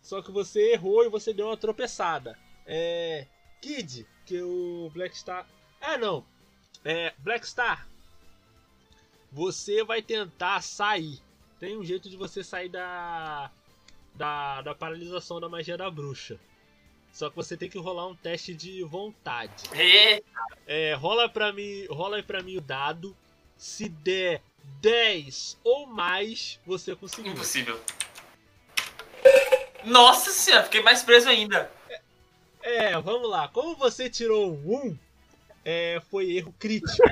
Só que você errou e você deu uma tropeçada. É. Kid, que o Black Star. Ah não! É. Black Star. Você vai tentar sair. Tem um jeito de você sair da. Da, da paralisação da magia da bruxa. Só que você tem que rolar um teste de vontade. É, rola pra mim, rola pra mim o dado. Se der 10 ou mais, você conseguiu.
Impossível. Nossa senhora, fiquei mais preso ainda.
É, vamos lá. Como você tirou um 1, é, foi erro crítico.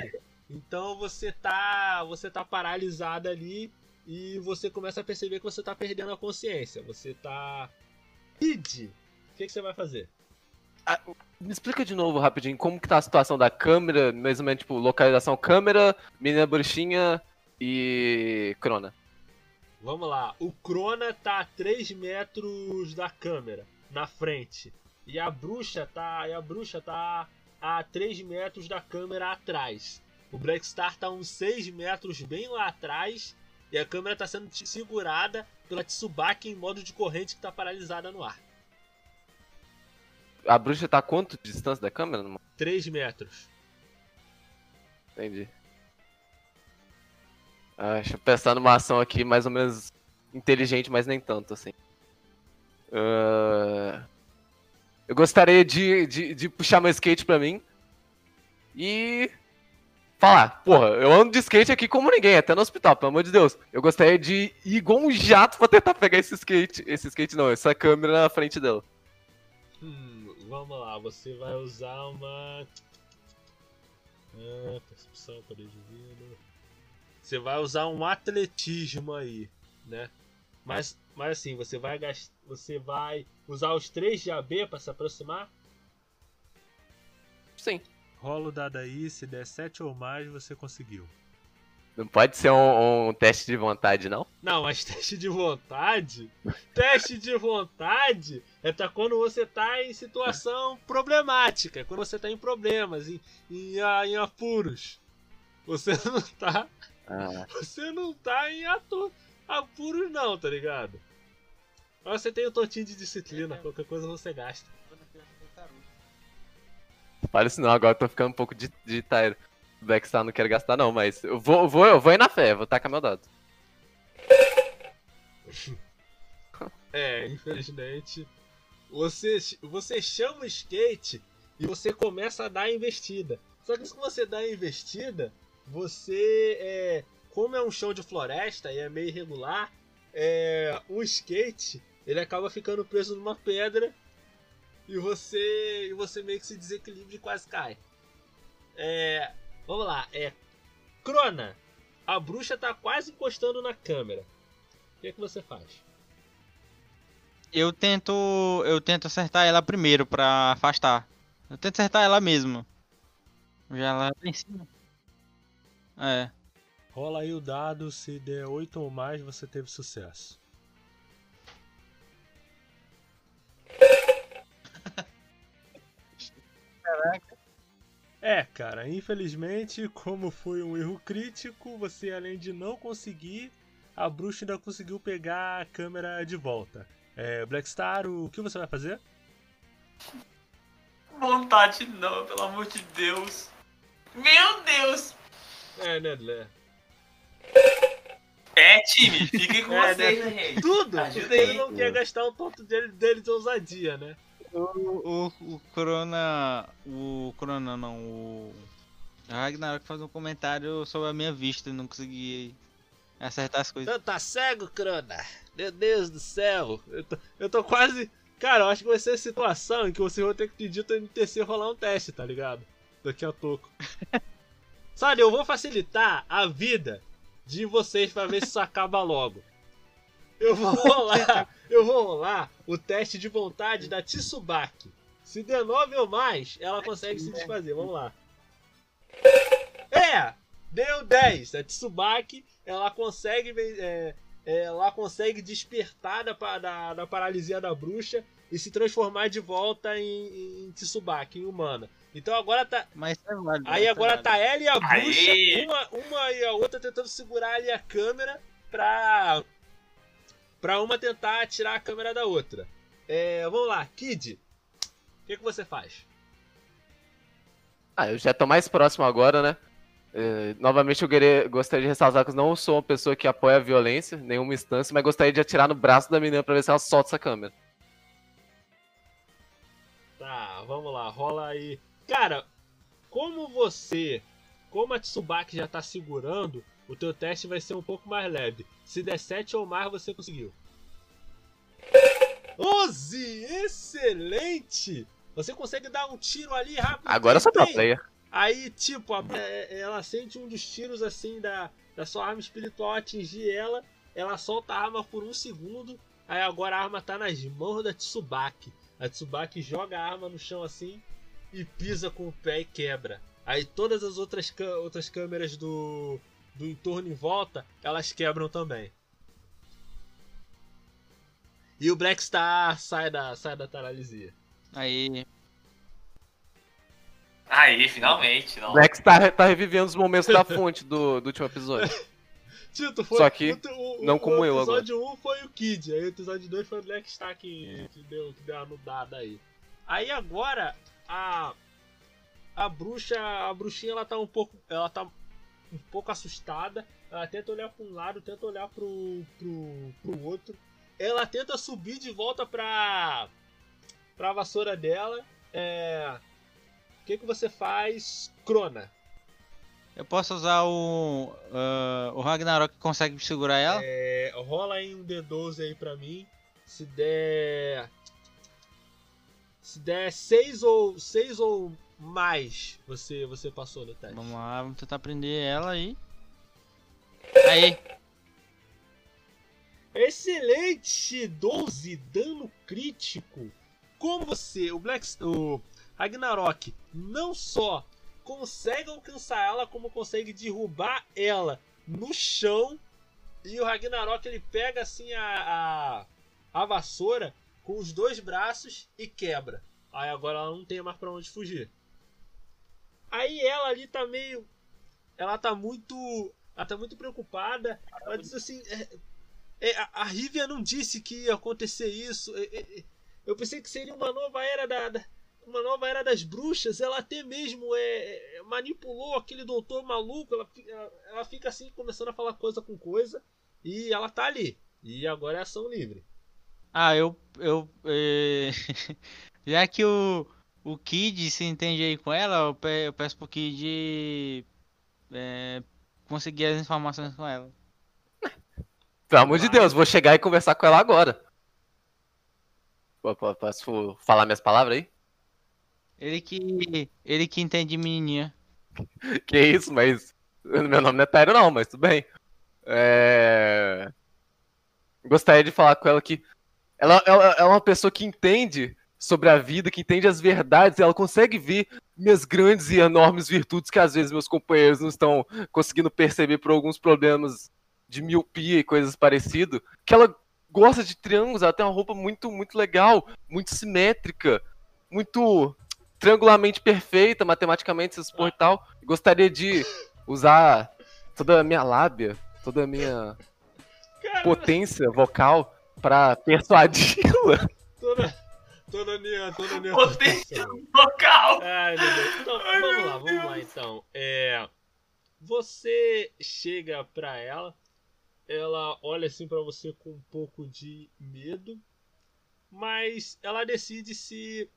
Então você tá, você tá paralisado ali e você começa a perceber que você tá perdendo a consciência. Você tá Kid, o que, que você vai fazer?
Ah, me explica de novo rapidinho como que tá a situação da câmera, menos tipo localização câmera, menina bruxinha e Crona.
Vamos lá. O Crona tá a 3 metros da câmera, na frente. E a bruxa tá. E a bruxa tá a 3 metros da câmera atrás. O Black Star tá uns 6 metros bem lá atrás. E a câmera tá sendo segurada pela Tsubaki em modo de corrente que tá paralisada no ar.
A bruxa tá a quanto de distância da câmera?
3 metros.
Entendi. Ah, deixa eu pensar numa ação aqui mais ou menos inteligente, mas nem tanto, assim. Ah, eu gostaria de, de, de puxar meu skate pra mim e falar, porra, eu ando de skate aqui como ninguém, até no hospital, pelo amor de Deus. Eu gostaria de ir igual um jato pra tentar pegar esse skate. Esse skate não, essa câmera na frente dela.
Hum, vamos lá, você vai usar uma. Ah, percepção, poder divino. Você vai usar um atletismo aí, né? Mas, mas assim, você vai gastar, você vai usar os 3 de AB pra se aproximar?
Sim.
Rola o dado aí, se der 7 ou mais, você conseguiu.
Não pode ser um, um teste de vontade, não?
Não, mas <laughs> teste de vontade. teste de vontade é pra quando você tá em situação problemática, quando você tá em problemas, em, em, em apuros. Você <laughs> não tá.
Ah.
Você não tá em ato, apuros, não, tá ligado? Mas você tem um totinho de disciplina, qualquer coisa você gasta.
Fala isso não, agora eu tô ficando um pouco de, de tire. Blackstar não quero gastar não, mas eu vou, vou, eu vou ir na fé, vou tacar meu dado. <laughs>
É, infelizmente. Você, você chama o skate e você começa a dar a investida. Só que se você dá a investida, você é. Como é um chão de floresta e é meio irregular, é, o skate ele acaba ficando preso numa pedra e você. E você meio que se desequilibra e quase cai. É. Vamos lá, é. Crona, a bruxa tá quase encostando na câmera. O que, é que você faz?
Eu tento. Eu tento acertar ela primeiro pra afastar. Eu tento acertar ela mesmo. Já lá em cima. É.
Rola aí o dado, se der 8 ou mais, você teve sucesso.
Caraca.
É, cara, infelizmente, como foi um erro crítico, você além de não conseguir, a bruxa ainda conseguiu pegar a câmera de volta. É, Blackstar, o que você vai fazer?
Vontade não, pelo amor de Deus. Meu Deus!
É, né, Lé?
É, time, fiquem com
É,
vocês,
né?
né, gente?
Tudo!
Ajuda
ele
aí.
não quer gastar o ponto dele, dele de ousadia, né?
O, o, o Corona. O Corona não, o. Ragnarok faz um comentário sobre a minha vista e não consegui acertar as coisas.
Então tá cego, Crona? Meu Deus do céu! Eu tô, eu tô quase. Cara, eu acho que vai ser a situação em que vocês vão ter que pedir o NTC rolar um teste, tá ligado? Daqui a pouco. <laughs> Sabe, eu vou facilitar a vida de vocês pra ver se isso acaba logo. Eu vou rolar, eu vou rolar o teste de vontade da Tsubaki. Se der 9 ou mais, ela consegue se desfazer. Vamos lá. É! Deu 10. A Tsubaki, ela consegue. ven- é, ela consegue despertar da, da, da paralisia da bruxa e se transformar de volta em, em Tsubaki, em humana. Então agora tá.
Mas é válido.
Aí
é
agora
válido.
tá ela e a
Aê!
bruxa, uma, uma e a outra tentando segurar ali a câmera pra. pra uma tentar tirar a câmera da outra. É, vamos lá, Kid. O que, que você faz?
Ah, eu já tô mais próximo agora, né? É, novamente eu queria, gostaria de ressaltar que eu não sou uma pessoa que apoia a violência, em nenhuma instância, mas gostaria de atirar no braço da menina pra ver se ela solta essa câmera.
Tá, vamos lá, rola aí. Cara, como você, como a Tsubaki já tá segurando, o teu teste vai ser um pouco mais leve. Se der 7 ou mais, você conseguiu. 11! Excelente! Você consegue dar um tiro ali rápido.
Agora pro
bem.
player.
Aí, tipo, é- ela sente um dos tiros assim da, da sua arma espiritual atingir ela. Ela solta a arma por um segundo. Aí agora a arma tá nas mãos da Tsubaki. A Tsubaki joga a arma no chão assim e pisa com o pé e quebra. Aí todas as outras, outras câmeras do, do entorno em volta, elas quebram também. E o Black Star sai da, sai da paralisia.
Aí.
Aí, finalmente. Não.
Black tá, tá revivendo os momentos da fonte do, do último episódio. <laughs>
Tito, foi
Só que
o, o-
não como
o
eu agora.
episódio 1 foi o Kid, aí o episódio 2 foi o Black Star que, que, deu, que deu uma nudada aí. Aí agora a a bruxa, a bruxinha ela tá um pouco, ela tá um pouco assustada. Ela tenta olhar para um lado, tenta olhar pro, pro, pro outro. Ela tenta subir de volta pra pra vassoura dela. É, o que que você faz, Crona?
Eu posso usar o. ah, o Ragnarok que consegue segurar ela?
É, rola aí um D12 aí pra mim. Se der. Se der 6 ou, seis ou mais, você, você passou no teste.
Vamos lá, vamos tentar prender ela aí. Aí.
Excelente! 12 dano crítico. Como você, o Black o Ragnarok, não só consegue alcançar ela, como consegue derrubar ela no chão. E o Ragnarok ele pega assim a, a, a vassoura com os dois braços e quebra. Aí agora ela não tem mais pra onde fugir. Aí ela ali tá meio. Ela tá muito. Ela tá muito preocupada. Ela diz assim. "É, é, a, Rivia não disse que ia acontecer isso. É, é, é, eu pensei que seria uma nova era da, da- uma nova era das bruxas. Ela até mesmo é, é, manipulou aquele doutor maluco. Ela, ela, ela fica assim começando a falar coisa com coisa e ela tá ali. E agora é ação livre.
Ah, eu. eu eh, <laughs> já que o. O Kid se entende aí com ela, eu, pe- eu peço pro Kid. eh, conseguir as informações com ela.
Pelo amor de Deus, vou chegar e conversar com ela agora. Posso falar minhas palavras aí?
Ele que. Ele que entende menininha. <laughs>
Que isso, mas. Meu nome não é Tyro, não, mas tudo bem. É... Gostaria de falar com ela que. Ela, ela, é uma pessoa que entende sobre a vida, que entende as verdades, ela consegue ver minhas grandes e enormes virtudes que às vezes meus companheiros não estão conseguindo perceber por alguns problemas de miopia e coisas parecidas, que ela gosta de triângulos, ela tem uma roupa muito muito legal, muito simétrica, muito triangularmente perfeita, matematicamente essas porra e tal. Gostaria de usar toda a minha lábia, toda a minha potência vocal pra persuadi-la.
Toda, toda minha, toda minha
Potência vocal!
Ai, meu Deus. Então, vamos lá, vamos lá então. É, você chega pra ela, ela olha assim pra você com um pouco de medo, mas ela decide se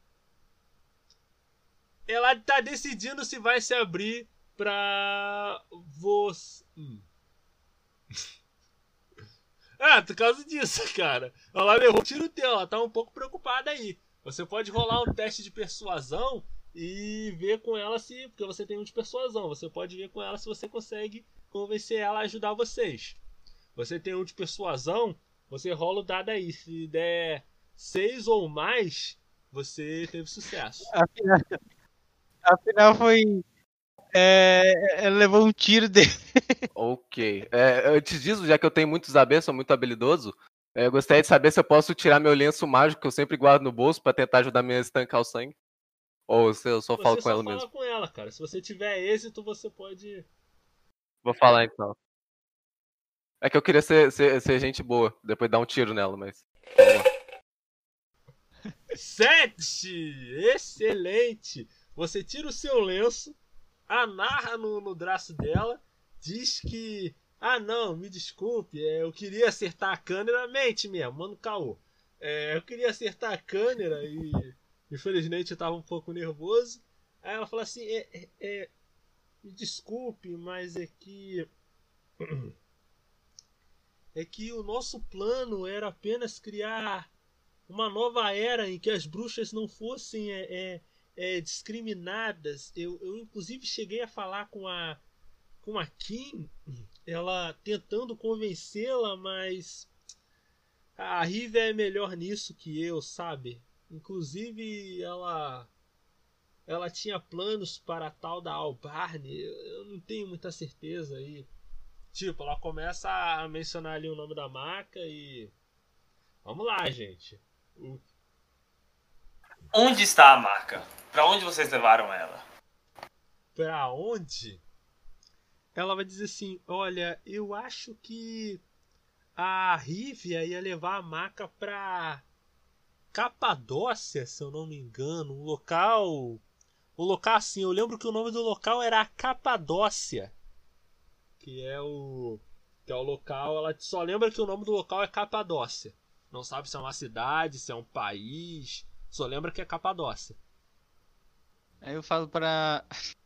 ela tá decidindo se vai se abrir pra você. Hum. Ah, por causa disso, <laughs> cara. Ela levou tiro teu, ela tá um pouco preocupada aí. Você pode rolar um teste de persuasão e ver com ela se. Porque você tem um de persuasão. Você pode ver com ela se você consegue convencer ela a ajudar vocês. Você tem um de persuasão, você rola o dado aí. Se der 6 ou mais, você teve sucesso.
Afinal, <laughs> afinal foi. É, ela levou um tiro dele.
Ok. É, antes disso, já que eu tenho muitos AB, sou muito habilidoso, é, eu gostaria de saber se eu posso tirar meu lenço mágico que eu sempre guardo no bolso pra tentar ajudar a me estancar o sangue. Ou se eu só
Você
falo com
só
ela
fala
mesmo.
com ela, cara. Se você tiver êxito, você pode.
Vou falar então. É que eu queria ser, ser, ser gente boa, depois dar um tiro nela, mas. <laughs>
Sete! Excelente! Você tira o seu lenço, amarra no, no braço dela, diz que. Ah não, me desculpe, é, eu queria acertar a câmera, mente mesmo, mano caô. É, eu queria acertar a câmera e infelizmente eu tava um pouco nervoso. Aí ela fala assim, é, é, é, me desculpe, mas é que. <clears throat> É que o nosso plano era apenas criar uma nova era em que as bruxas não fossem é, é, discriminadas. Eu, eu inclusive cheguei a falar com a com a Kim, ela tentando convencê-la, mas a Riva é melhor nisso que eu, sabe? Inclusive ela ela tinha planos para a tal da Albarne. Eu, não tenho muita certeza aí. Tipo, ela começa a mencionar ali o nome da marca e vamos lá, gente.
Onde está a marca? Pra onde vocês levaram ela?
pra onde? Ela vai dizer assim: Olha, eu acho que a Rívia ia levar a maca pra Capadócia, se eu não me engano. Um local. O local assim, eu lembro que o nome do local era Capadócia. Que é o. Que é o local. Ela só lembra que o nome do local é Capadócia. Não sabe se é uma cidade, se é um país. Só lembra que é Capadócia.
Aí eu falo pra. <laughs>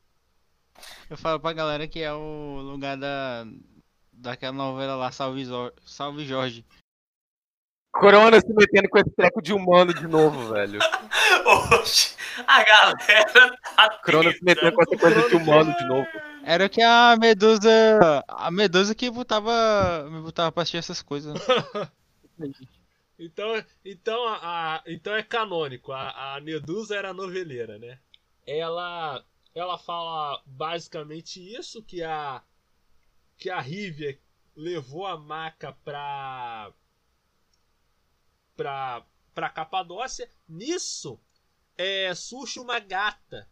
Eu falo pra galera que é o lugar da. Daquela novela lá, Salve, Zor- Salve Jorge.
Corona se metendo com esse treco de humano de novo, velho. <laughs>
Oxe, a galera tá
Corona se metendo com essa coisa de humano de novo.
Era que a Medusa. A Medusa que botava. Me botava pra assistir essas coisas. <laughs>
Então, então, a, a- então é canônico. A, a Medusa era noveleira, né? Ela, ela fala basicamente isso que a que a Rívia levou a maca pra pra pra Capadócia. Nisso, é, surge uma gata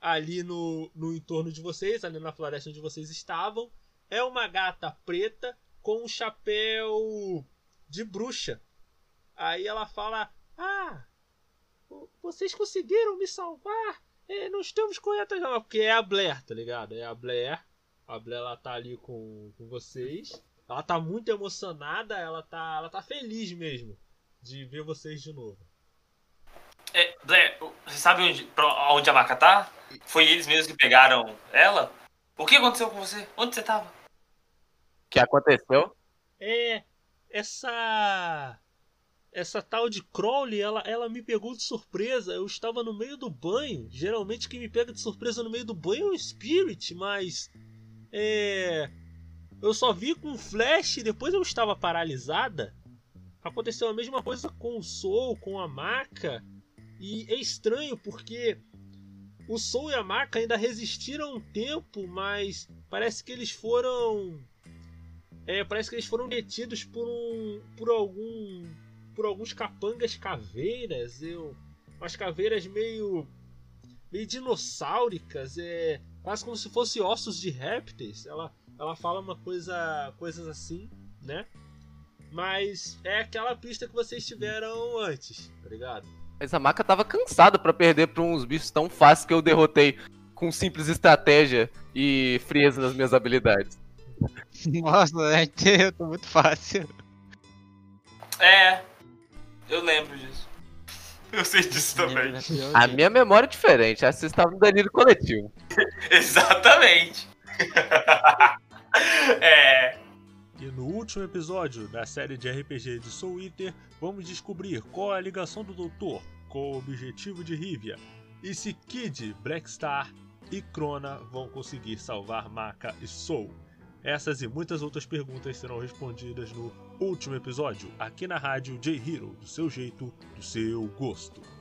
ali no, no entorno de vocês, ali na floresta onde vocês estavam. É uma gata preta com um chapéu de bruxa. Aí ela fala: Ah, vo- vocês conseguiram me salvar? É, não estamos corretas, não. Porque é a Blair, tá ligado? É a Blair. A Blair ela tá ali com, com vocês. Ela tá muito emocionada, ela tá, ela tá feliz mesmo de ver vocês de novo.
É, Blair, você sabe onde, pra- onde a marca tá? Foi eles mesmos que pegaram ela? O que aconteceu com você? Onde você tava?
O que aconteceu?
É, essa essa tal de Crowley, ela, ela me pegou de surpresa. Eu estava no meio do banho. Geralmente quem me pega de surpresa no meio do banho é o Spirit, mas é eu só vi com flash e depois eu estava paralisada. Aconteceu a mesma coisa com o Soul, com a Maca. E é estranho porque o Soul e a Maka ainda resistiram um tempo, mas parece que eles foram. É, parece que eles foram detidos por um. por algum. Por alguns capangas caveiras. Eu, umas caveiras meio. meio dinossáuricas, é. quase como se fossem ossos de répteis. Ela, ela fala uma coisa. coisas assim, né? Mas é aquela pista que vocês tiveram antes, tá ligado?
Mas a Maka tava cansada pra perder pra uns bichos tão fáceis que eu derrotei com simples estratégia e frieza nas minhas habilidades. <laughs>
Nossa, é, eu tô muito fácil.
É, eu lembro disso. Eu sei disso também.
A minha memória é diferente, acho que vocês estavam no delírio coletivo. <laughs>
Exatamente. <laughs> é.
E no último episódio da série de RPG de Soul Eater, vamos descobrir qual é a ligação do Doutor com o objetivo de Rivia e se Kid, Blackstar e Krona vão conseguir salvar Maka e Soul. Essas e muitas outras perguntas serão respondidas no último episódio, aqui na rádio J-Hero, do seu jeito, do seu gosto.